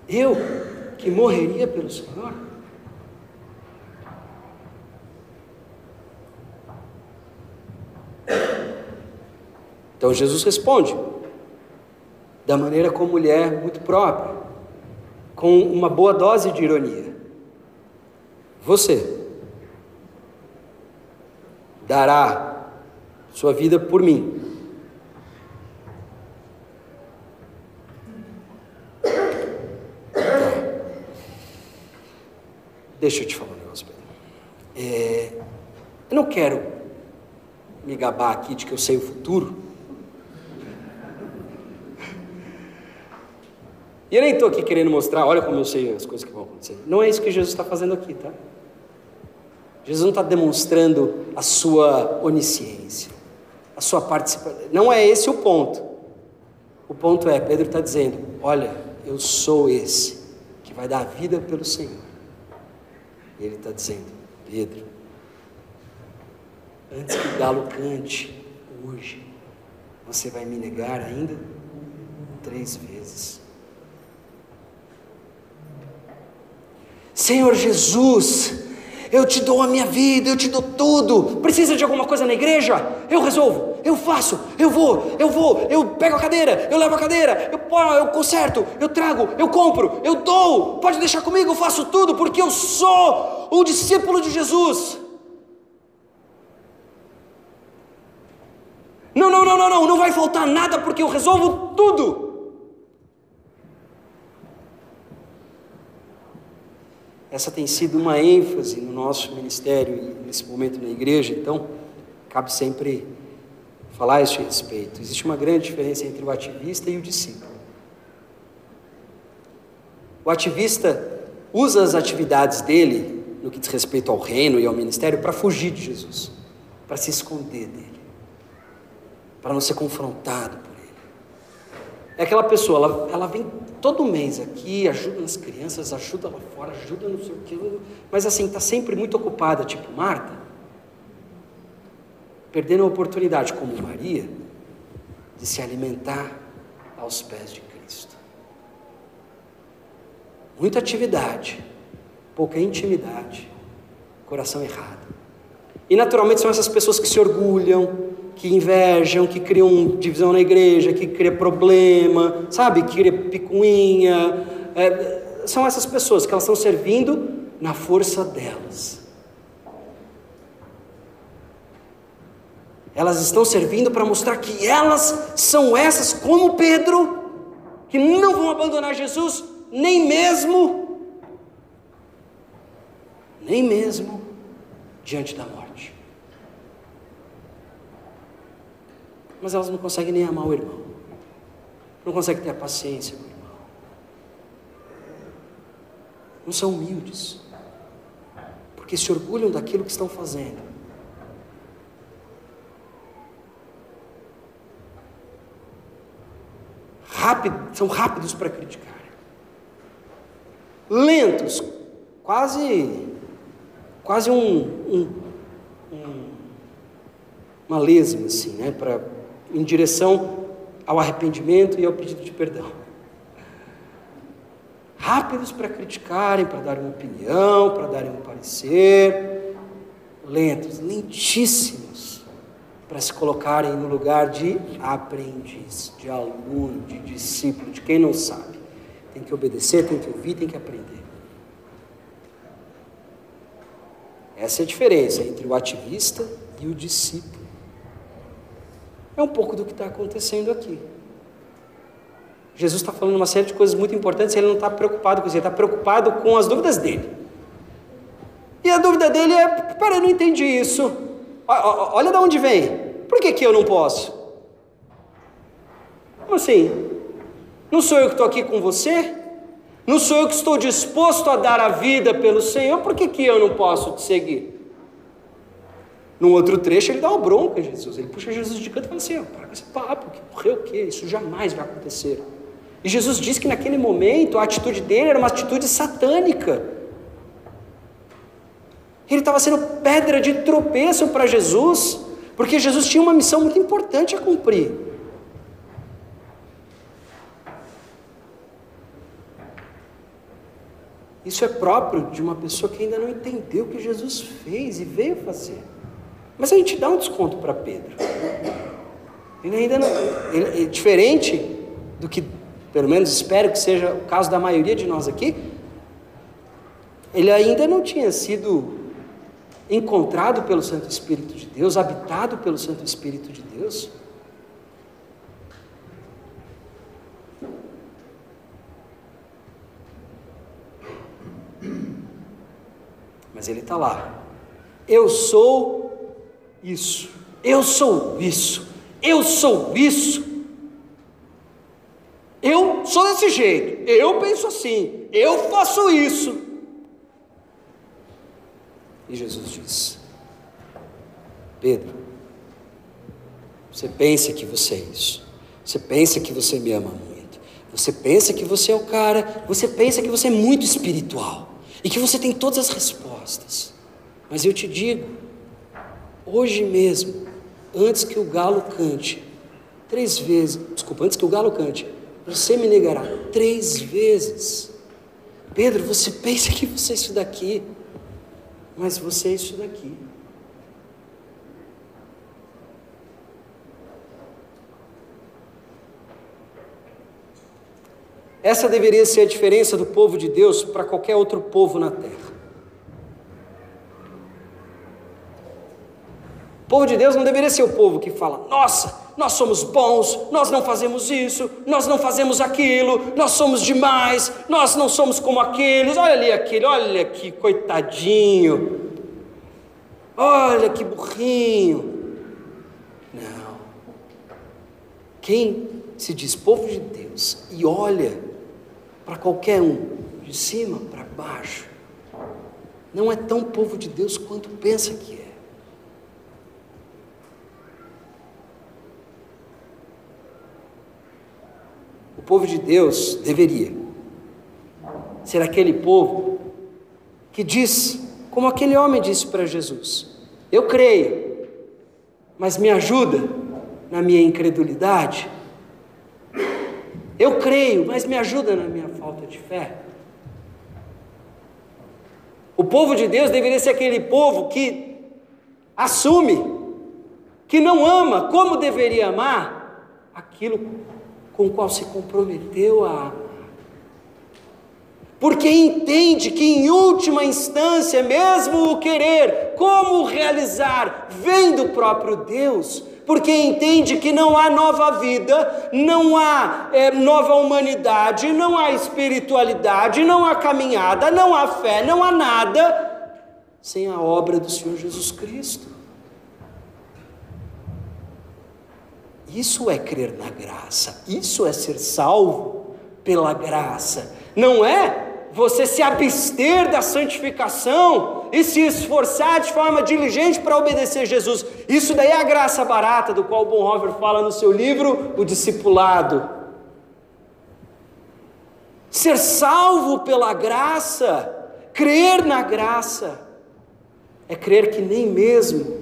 Eu, que morreria pelo Senhor? Então Jesus responde, da maneira como lhe é muito própria, com uma boa dose de ironia. Você dará sua vida por mim. Deixa eu te falar um negócio, Pedro. É, eu não quero me gabar aqui de que eu sei o futuro. E eu nem estou aqui querendo mostrar, olha como eu sei as coisas que vão acontecer. Não é isso que Jesus está fazendo aqui, tá? Jesus não está demonstrando a sua onisciência, a sua participação. Não é esse o ponto. O ponto é, Pedro está dizendo: olha, eu sou esse que vai dar a vida pelo Senhor. E ele está dizendo: Pedro, antes que o galo cante hoje, você vai me negar ainda três vezes. Senhor Jesus, eu te dou a minha vida, eu te dou tudo. Precisa de alguma coisa na igreja? Eu resolvo, eu faço, eu vou, eu vou, eu pego a cadeira, eu levo a cadeira, eu, eu conserto, eu trago, eu compro, eu dou. Pode deixar comigo, eu faço tudo, porque eu sou um discípulo de Jesus. Não, não, não, não, não, não vai faltar nada porque eu resolvo tudo. Essa tem sido uma ênfase no nosso ministério nesse momento na igreja, então cabe sempre falar a esse respeito. Existe uma grande diferença entre o ativista e o discípulo. O ativista usa as atividades dele, no que diz respeito ao reino e ao ministério, para fugir de Jesus, para se esconder dele, para não ser confrontado por ele. É aquela pessoa, ela, ela vem todo mês aqui, ajuda nas crianças, ajuda lá fora, ajuda no sei o que, mas assim, está sempre muito ocupada, tipo Marta, perdendo a oportunidade, como Maria, de se alimentar aos pés de Cristo. Muita atividade, pouca intimidade, coração errado. E naturalmente são essas pessoas que se orgulham, que invejam, que criam divisão na igreja, que cria problema, sabe? Que cria picuinha. É, são essas pessoas que elas estão servindo na força delas. Elas estão servindo para mostrar que elas são essas, como Pedro, que não vão abandonar Jesus, nem mesmo, nem mesmo diante da morte. mas elas não conseguem nem amar o irmão, não conseguem ter a paciência com o irmão, não são humildes, porque se orgulham daquilo que estão fazendo. Rápido, são rápidos para criticar, lentos, quase, quase um, um, um uma lesma assim, né, para em direção ao arrependimento e ao pedido de perdão. Rápidos para criticarem, para darem uma opinião, para darem um parecer, lentos, lentíssimos para se colocarem no lugar de aprendiz, de aluno, de discípulo, de quem não sabe. Tem que obedecer, tem que ouvir, tem que aprender. Essa é a diferença entre o ativista e o discípulo. É um pouco do que está acontecendo aqui. Jesus está falando uma série de coisas muito importantes, ele não está preocupado com isso, ele está preocupado com as dúvidas dele. E a dúvida dele é: peraí, não entendi isso. Olha de onde vem. Por que, que eu não posso? Como assim? Não sou eu que estou aqui com você? Não sou eu que estou disposto a dar a vida pelo Senhor? Por que, que eu não posso te seguir? Num outro trecho, ele dá uma bronca a Jesus. Ele puxa Jesus de canto e fala assim: oh, para com esse papo, que morreu o quê? Isso jamais vai acontecer. E Jesus diz que naquele momento a atitude dele era uma atitude satânica. Ele estava sendo pedra de tropeço para Jesus, porque Jesus tinha uma missão muito importante a cumprir. Isso é próprio de uma pessoa que ainda não entendeu o que Jesus fez e veio fazer. Mas a gente dá um desconto para Pedro. Ele ainda não. Ele, é diferente do que, pelo menos espero que seja o caso da maioria de nós aqui, ele ainda não tinha sido encontrado pelo Santo Espírito de Deus, habitado pelo Santo Espírito de Deus. Mas ele está lá. Eu sou isso. Eu sou isso. Eu sou isso. Eu sou desse jeito. Eu penso assim. Eu faço isso. E Jesus diz: Pedro, você pensa que você é isso. Você pensa que você me ama muito. Você pensa que você é o cara. Você pensa que você é muito espiritual. E que você tem todas as respostas. Mas eu te digo, hoje mesmo, antes que o galo cante, três vezes, desculpa, antes que o galo cante, você me negará três vezes. Pedro, você (laughs) pensa que você é isso daqui mas você é isso daqui. Essa deveria ser a diferença do povo de Deus para qualquer outro povo na terra. O povo de Deus não deveria ser o povo que fala: nossa, nós somos bons, nós não fazemos isso, nós não fazemos aquilo, nós somos demais, nós não somos como aqueles, olha ali aquele, olha aqui, coitadinho, olha que burrinho. Não. Quem se diz povo de Deus e olha para qualquer um, de cima para baixo, não é tão povo de Deus quanto pensa que é. O povo de Deus deveria ser aquele povo que diz, como aquele homem disse para Jesus: Eu creio, mas me ajuda na minha incredulidade. Eu creio, mas me ajuda na minha falta de fé. O povo de Deus deveria ser aquele povo que assume, que não ama como deveria amar aquilo com o qual se comprometeu a amar. Porque entende que, em última instância, mesmo o querer, como realizar, vem do próprio Deus, porque entende que não há nova vida, não há é, nova humanidade, não há espiritualidade, não há caminhada, não há fé, não há nada sem a obra do Senhor Jesus Cristo. Isso é crer na graça, isso é ser salvo pela graça. Não é você se abster da santificação e se esforçar de forma diligente para obedecer Jesus. Isso daí é a graça barata, do qual Bonhoeffer fala no seu livro, O Discipulado. Ser salvo pela graça, crer na graça, é crer que nem mesmo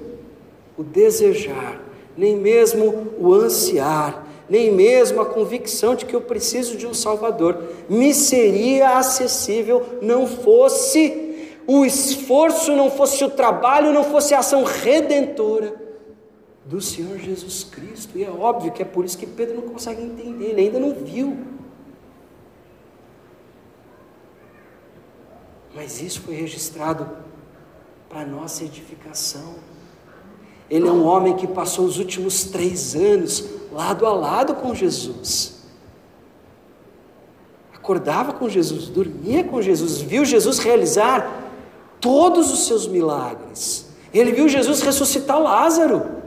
o desejar nem mesmo o ansiar, nem mesmo a convicção de que eu preciso de um Salvador me seria acessível não fosse o esforço, não fosse o trabalho, não fosse a ação redentora do Senhor Jesus Cristo. E é óbvio que é por isso que Pedro não consegue entender, ele ainda não viu. Mas isso foi registrado para nossa edificação. Ele é um homem que passou os últimos três anos lado a lado com Jesus. Acordava com Jesus, dormia com Jesus, viu Jesus realizar todos os seus milagres. Ele viu Jesus ressuscitar Lázaro.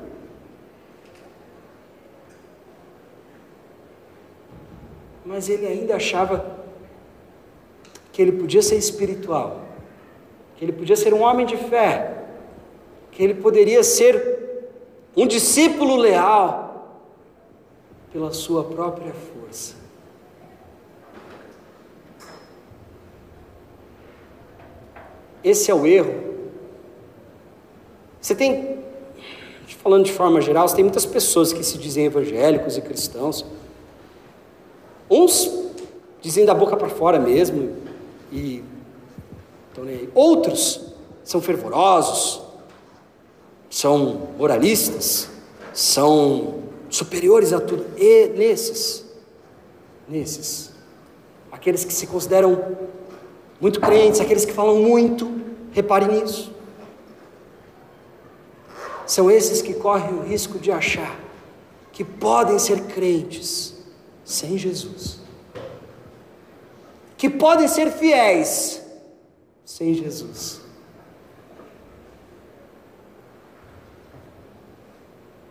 mas ele ainda achava que ele podia ser espiritual, que ele podia ser um homem de fé, ele poderia ser um discípulo leal pela sua própria força. Esse é o erro. Você tem, falando de forma geral, você tem muitas pessoas que se dizem evangélicos e cristãos. Uns dizem da boca para fora mesmo, e outros são fervorosos, são moralistas, são superiores a tudo. E nesses, nesses, aqueles que se consideram muito crentes, aqueles que falam muito, reparem nisso. São esses que correm o risco de achar que podem ser crentes sem Jesus, que podem ser fiéis sem Jesus.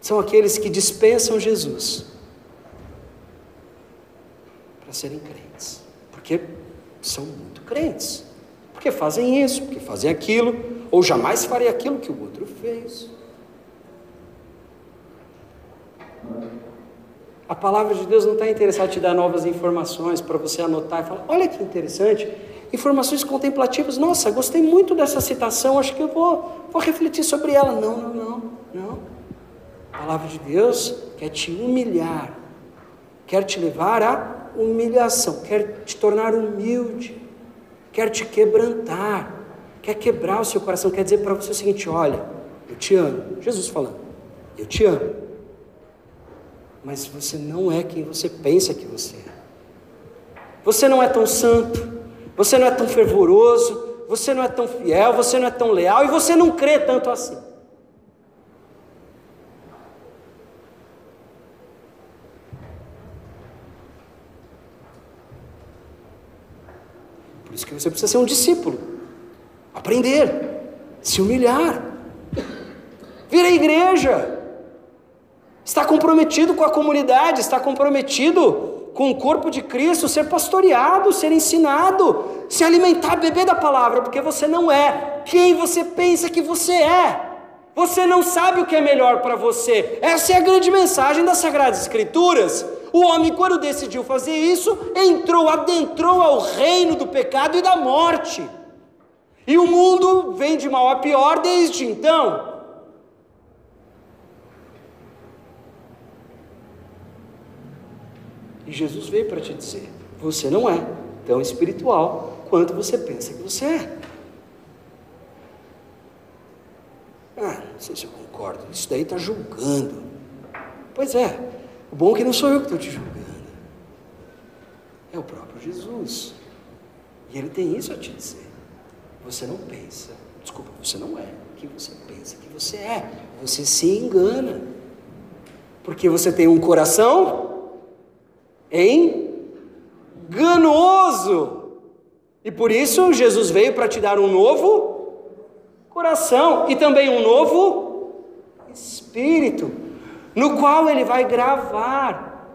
São aqueles que dispensam Jesus para serem crentes, porque são muito crentes, porque fazem isso, porque fazem aquilo, ou jamais farei aquilo que o outro fez. A palavra de Deus não está interessada em te dar novas informações para você anotar e falar: olha que interessante, informações contemplativas. Nossa, gostei muito dessa citação, acho que eu vou, vou refletir sobre ela. Não, não, não, não. A palavra de Deus quer te humilhar, quer te levar à humilhação, quer te tornar humilde, quer te quebrantar, quer quebrar o seu coração, quer dizer para você o seguinte: olha, eu te amo. Jesus falando, eu te amo mas você não é quem você pensa que você é. Você não é tão santo, você não é tão fervoroso, você não é tão fiel, você não é tão leal e você não crê tanto assim. Por isso que você precisa ser um discípulo, aprender, se humilhar, vir à igreja, está comprometido com a comunidade, está comprometido com o corpo de Cristo, ser pastoreado, ser ensinado, se alimentar, beber da palavra, porque você não é quem você pensa que você é. Você não sabe o que é melhor para você. Essa é a grande mensagem das Sagradas Escrituras. O homem, quando decidiu fazer isso, entrou, adentrou ao reino do pecado e da morte. E o mundo vem de mal a pior desde então. E Jesus veio para te dizer: você não é tão espiritual quanto você pensa que você é. Ah, não sei se eu concordo, isso daí está julgando. Pois é, o bom é que não sou eu que estou te julgando, é o próprio Jesus. E ele tem isso a te dizer. Você não pensa, desculpa, você não é o que você pensa que você é. Você se engana. Porque você tem um coração enganoso. E por isso Jesus veio para te dar um novo coração e também um novo espírito, no qual ele vai gravar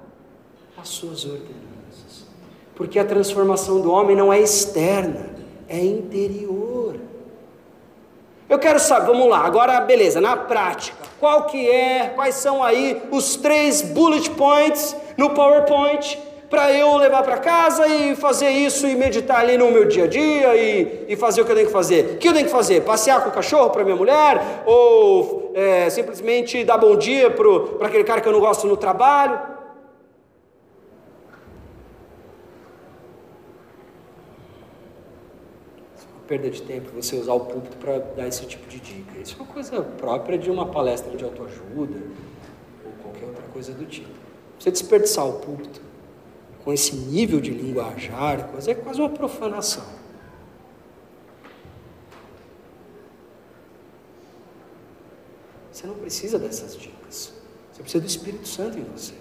as suas ordenanças. Porque a transformação do homem não é externa, é interior. Eu quero saber, vamos lá, agora beleza, na prática, qual que é, quais são aí os três bullet points no PowerPoint para eu levar para casa e fazer isso e meditar ali no meu dia a dia e, e fazer o que eu tenho que fazer. O que eu tenho que fazer? Passear com o cachorro para minha mulher? Ou é, simplesmente dar bom dia para aquele cara que eu não gosto no trabalho? perda de tempo você usar o púlpito para dar esse tipo de dica. Isso é uma coisa própria de uma palestra de autoajuda ou qualquer outra coisa do tipo. Você desperdiçar o púlpito com esse nível de linguajar, coisa, é quase uma profanação. Você não precisa dessas dicas. Você precisa do Espírito Santo em você.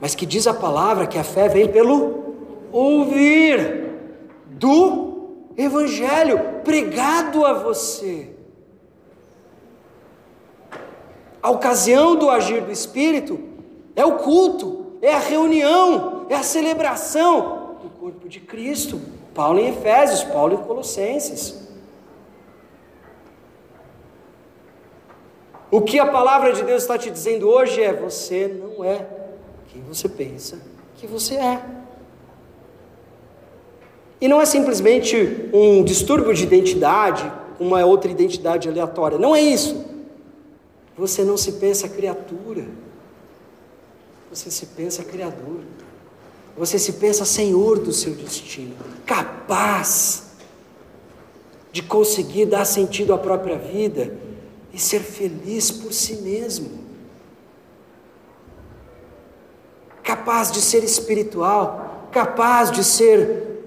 Mas que diz a palavra que a fé vem pelo ouvir do Evangelho pregado a você. A ocasião do agir do Espírito é o culto, é a reunião, é a celebração do corpo de Cristo. Paulo em Efésios, Paulo em Colossenses. O que a palavra de Deus está te dizendo hoje é: você não é quem você pensa que você é. E não é simplesmente um distúrbio de identidade, uma outra identidade aleatória. Não é isso. Você não se pensa criatura. Você se pensa criador. Você se pensa senhor do seu destino, capaz de conseguir dar sentido à própria vida e ser feliz por si mesmo. Capaz de ser espiritual, capaz de ser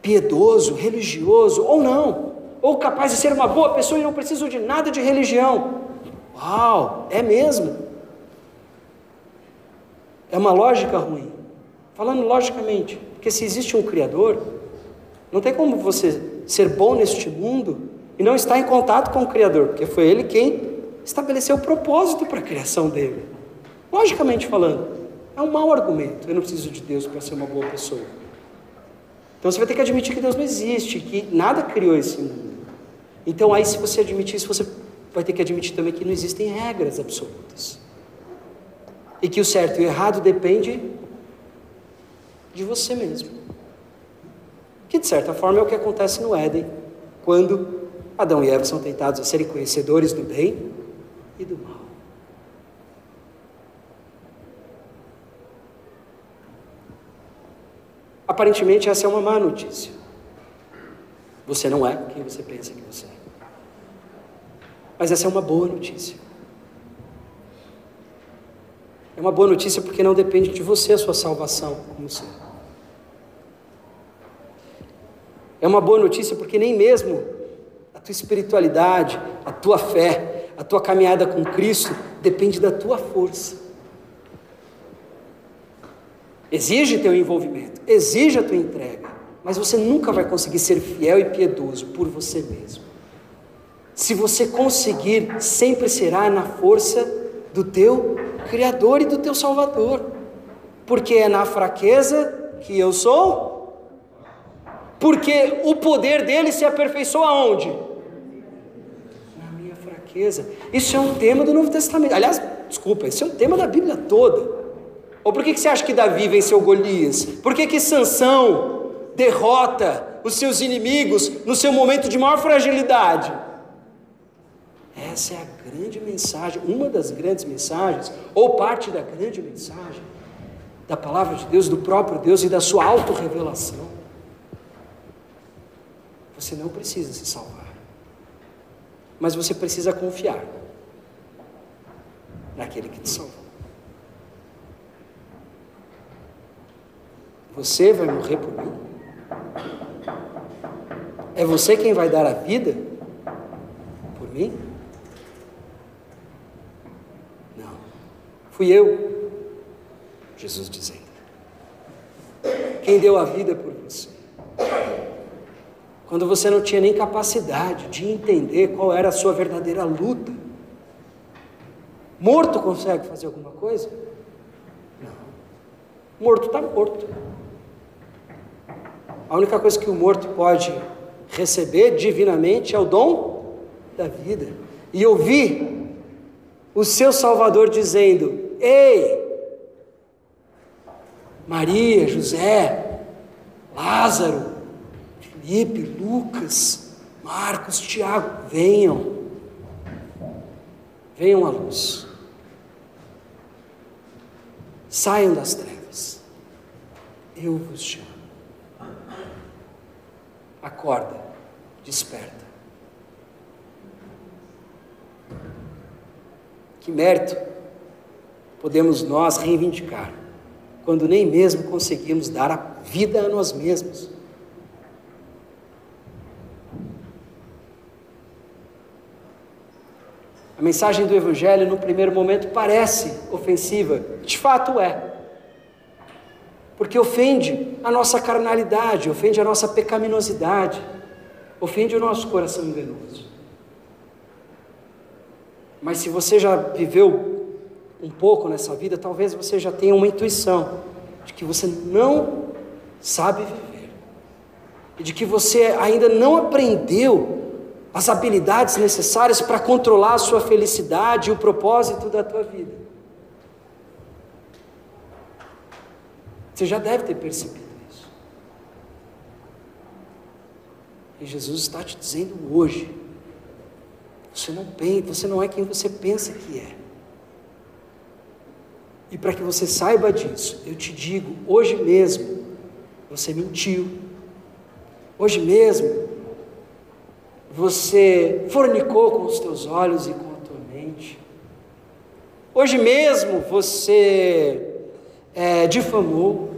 piedoso, religioso ou não, ou capaz de ser uma boa pessoa e não preciso de nada de religião. Uau, é mesmo. É uma lógica ruim. Falando logicamente, porque se existe um Criador, não tem como você ser bom neste mundo e não está em contato com o Criador, porque foi ele quem estabeleceu o propósito para a criação dele. Logicamente falando, é um mau argumento. Eu não preciso de Deus para ser uma boa pessoa. Então você vai ter que admitir que Deus não existe, que nada criou esse mundo. Então aí, se você admitir isso, você vai ter que admitir também que não existem regras absolutas. E que o certo e o errado depende de você mesmo. Que de certa forma é o que acontece no Éden, quando Adão e Eva são tentados a serem conhecedores do bem e do mal. Aparentemente, essa é uma má notícia. Você não é quem você pensa que você é. Mas essa é uma boa notícia. É uma boa notícia porque não depende de você a sua salvação como ser. É uma boa notícia porque nem mesmo tua espiritualidade, a tua fé, a tua caminhada com Cristo depende da tua força. Exige teu envolvimento, exige a tua entrega, mas você nunca vai conseguir ser fiel e piedoso por você mesmo. Se você conseguir, sempre será na força do teu Criador e do teu Salvador, porque é na fraqueza que eu sou, porque o poder dele se aperfeiçoa aonde? Isso é um tema do Novo Testamento. Aliás, desculpa, isso é um tema da Bíblia toda. Ou por que, que você acha que Davi venceu Golias? Por que, que Sansão derrota os seus inimigos no seu momento de maior fragilidade? Essa é a grande mensagem, uma das grandes mensagens, ou parte da grande mensagem da palavra de Deus, do próprio Deus e da sua autorrevelação. Você não precisa se salvar mas você precisa confiar naquele que te salvou. Você vai morrer por mim? É você quem vai dar a vida por mim? Não. Fui eu, Jesus dizendo. Quem deu a vida por quando você não tinha nem capacidade de entender qual era a sua verdadeira luta. Morto consegue fazer alguma coisa? Não. Morto está morto. A única coisa que o morto pode receber divinamente é o dom da vida. E ouvir o seu Salvador dizendo: Ei, Maria, José, Lázaro, Felipe, Lucas, Marcos, Tiago, venham. Venham à luz. Saiam das trevas. Eu vos chamo. Acorda, desperta. Que mérito podemos nós reivindicar quando nem mesmo conseguimos dar a vida a nós mesmos? A mensagem do Evangelho, no primeiro momento, parece ofensiva, de fato é, porque ofende a nossa carnalidade, ofende a nossa pecaminosidade, ofende o nosso coração enganoso. Mas se você já viveu um pouco nessa vida, talvez você já tenha uma intuição de que você não sabe viver, e de que você ainda não aprendeu as habilidades necessárias para controlar a sua felicidade e o propósito da tua vida. Você já deve ter percebido isso. E Jesus está te dizendo hoje: você não pensa, você não é quem você pensa que é. E para que você saiba disso, eu te digo, hoje mesmo, você mentiu. Hoje mesmo, você fornicou com os teus olhos e com a tua mente. Hoje mesmo você é, difamou.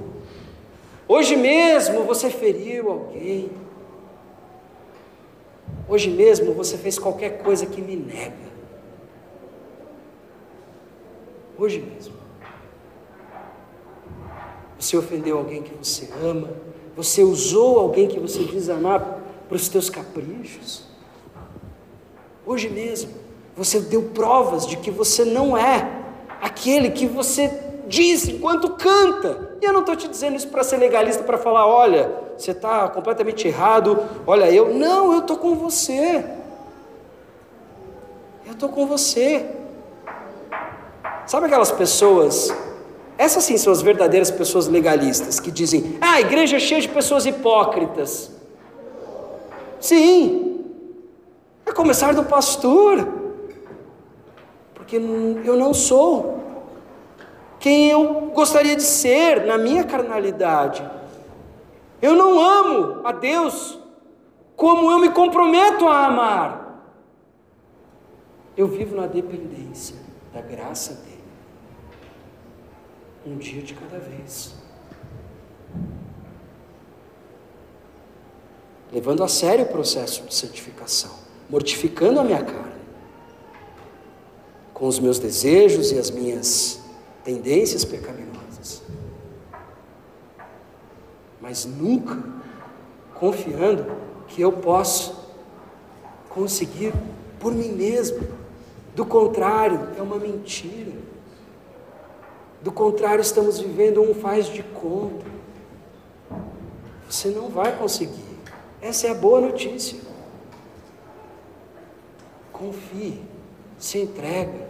Hoje mesmo você feriu alguém. Hoje mesmo você fez qualquer coisa que me nega. Hoje mesmo. Você ofendeu alguém que você ama. Você usou alguém que você diz amar para os teus caprichos. Hoje mesmo, você deu provas de que você não é aquele que você diz enquanto canta. E eu não estou te dizendo isso para ser legalista, para falar, olha, você está completamente errado, olha eu. Não, eu estou com você. Eu estou com você. Sabe aquelas pessoas, essas sim são as verdadeiras pessoas legalistas, que dizem, ah, a igreja é cheia de pessoas hipócritas. Sim, a começar do pastor, porque eu não sou quem eu gostaria de ser na minha carnalidade. Eu não amo a Deus como eu me comprometo a amar. Eu vivo na dependência da graça dele, um dia de cada vez. Levando a sério o processo de santificação, mortificando a minha carne, com os meus desejos e as minhas tendências pecaminosas, mas nunca confiando que eu posso conseguir por mim mesmo. Do contrário, é uma mentira. Do contrário, estamos vivendo um faz de conta. Você não vai conseguir. Essa é a boa notícia. Confie, se entrega,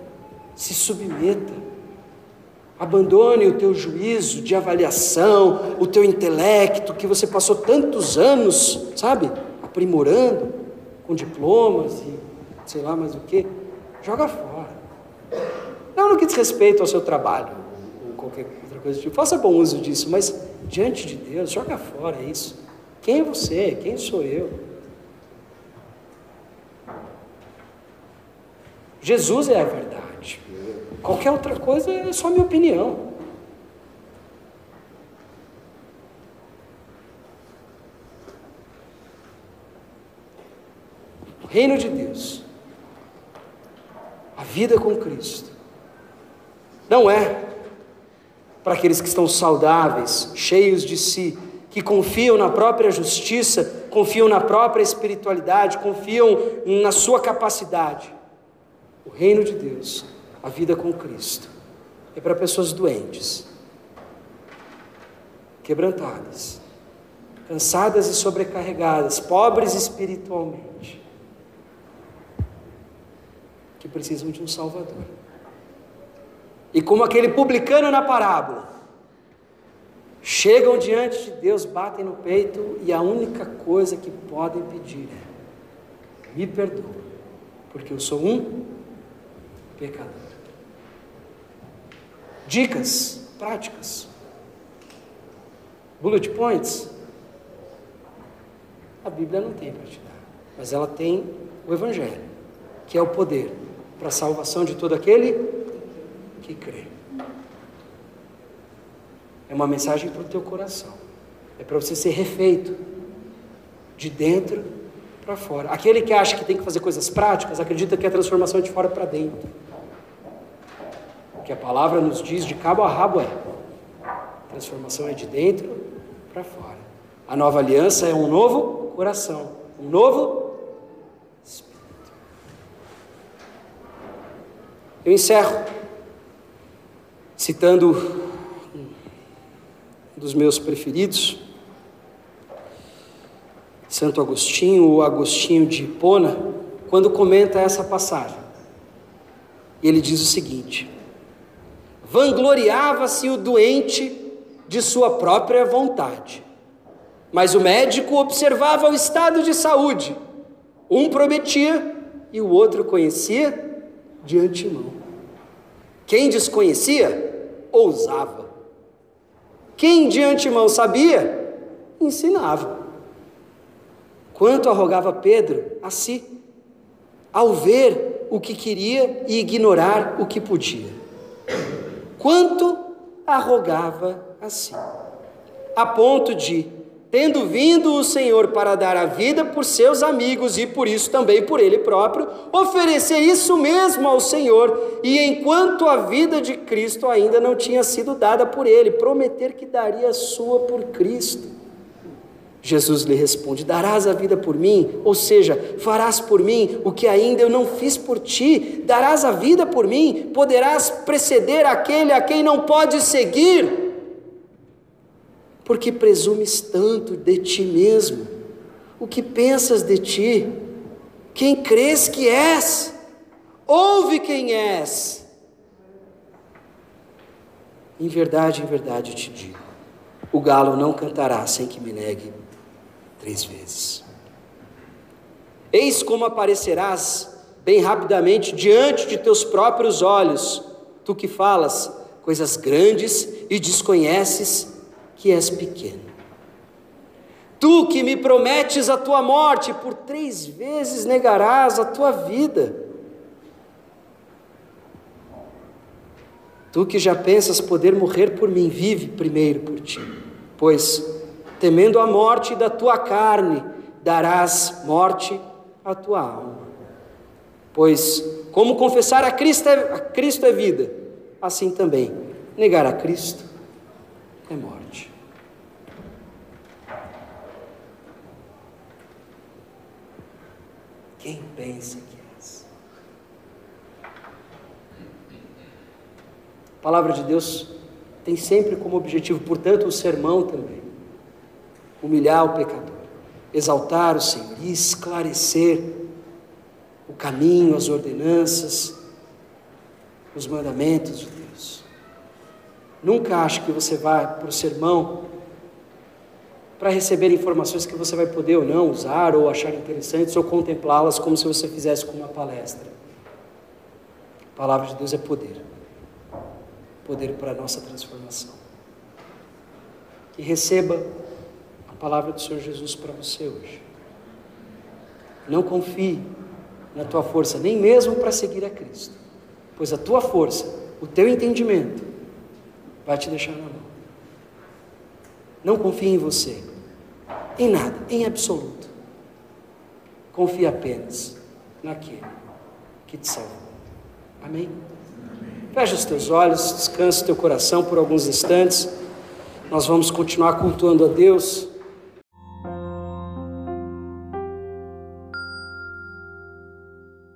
se submeta. Abandone o teu juízo de avaliação, o teu intelecto que você passou tantos anos, sabe, aprimorando com diplomas e sei lá mais o que. Joga fora. Não no que diz respeito ao seu trabalho ou qualquer outra coisa tipo. Faça bom uso disso, mas diante de Deus, joga fora isso. Quem é você? Quem sou eu? Jesus é a verdade. Qualquer outra coisa é só minha opinião. O reino de Deus, a vida com Cristo, não é para aqueles que estão saudáveis, cheios de si, que confiam na própria justiça, confiam na própria espiritualidade, confiam na sua capacidade. O reino de Deus, a vida com Cristo, é para pessoas doentes, quebrantadas, cansadas e sobrecarregadas, pobres espiritualmente, que precisam de um Salvador. E como aquele publicano na parábola, chegam diante de Deus, batem no peito e a única coisa que podem pedir é: me perdoa, porque eu sou um pecador. Dicas práticas, bullet points. A Bíblia não tem para te dar, mas ela tem o Evangelho, que é o poder para a salvação de todo aquele que crê. É uma mensagem para o teu coração. É para você ser refeito de dentro para fora. Aquele que acha que tem que fazer coisas práticas, acredita que a transformação é de fora para dentro. O que a palavra nos diz de cabo a rabo é: a transformação é de dentro para fora. A nova aliança é um novo coração, um novo espírito. Eu encerro Citando dos meus preferidos, Santo Agostinho, ou Agostinho de Hipona, quando comenta essa passagem. Ele diz o seguinte: Vangloriava-se o doente de sua própria vontade, mas o médico observava o estado de saúde. Um prometia e o outro conhecia de antemão. Quem desconhecia, ousava. Quem de antemão sabia, ensinava. Quanto arrogava Pedro a si, ao ver o que queria e ignorar o que podia. Quanto arrogava a si, a ponto de tendo vindo o Senhor para dar a vida por seus amigos e por isso também por ele próprio, oferecer isso mesmo ao Senhor, e enquanto a vida de Cristo ainda não tinha sido dada por ele, prometer que daria a sua por Cristo. Jesus lhe responde: Darás a vida por mim, ou seja, farás por mim o que ainda eu não fiz por ti, darás a vida por mim, poderás preceder aquele a quem não pode seguir porque presumes tanto de ti mesmo? O que pensas de ti? Quem crês que és? Ouve quem és. Em verdade, em verdade te digo: o galo não cantará sem que me negue três vezes. Eis como aparecerás bem rapidamente diante de teus próprios olhos, tu que falas coisas grandes e desconheces que és pequeno. Tu que me prometes a tua morte, por três vezes negarás a tua vida. Tu que já pensas poder morrer por mim, vive primeiro por ti, pois, temendo a morte da tua carne, darás morte à tua alma. Pois, como confessar a Cristo é, a Cristo é vida, assim também negar a Cristo é morte. Quem pensa que és? A palavra de Deus tem sempre como objetivo, portanto, o sermão também, humilhar o pecador, exaltar o Senhor e esclarecer o caminho, as ordenanças, os mandamentos de Deus. Nunca ache que você vai para o sermão para receber informações que você vai poder ou não usar, ou achar interessantes, ou contemplá-las como se você fizesse com uma palestra. A palavra de Deus é poder poder para a nossa transformação. E receba a palavra do Senhor Jesus para você hoje. Não confie na tua força, nem mesmo para seguir a Cristo, pois a tua força, o teu entendimento, vai te deixar na mão. Não confie em você. Em nada, em absoluto. Confia apenas naquele que te salvou. Amém? Feche os teus olhos, descanse o teu coração por alguns instantes. Nós vamos continuar cultuando a Deus.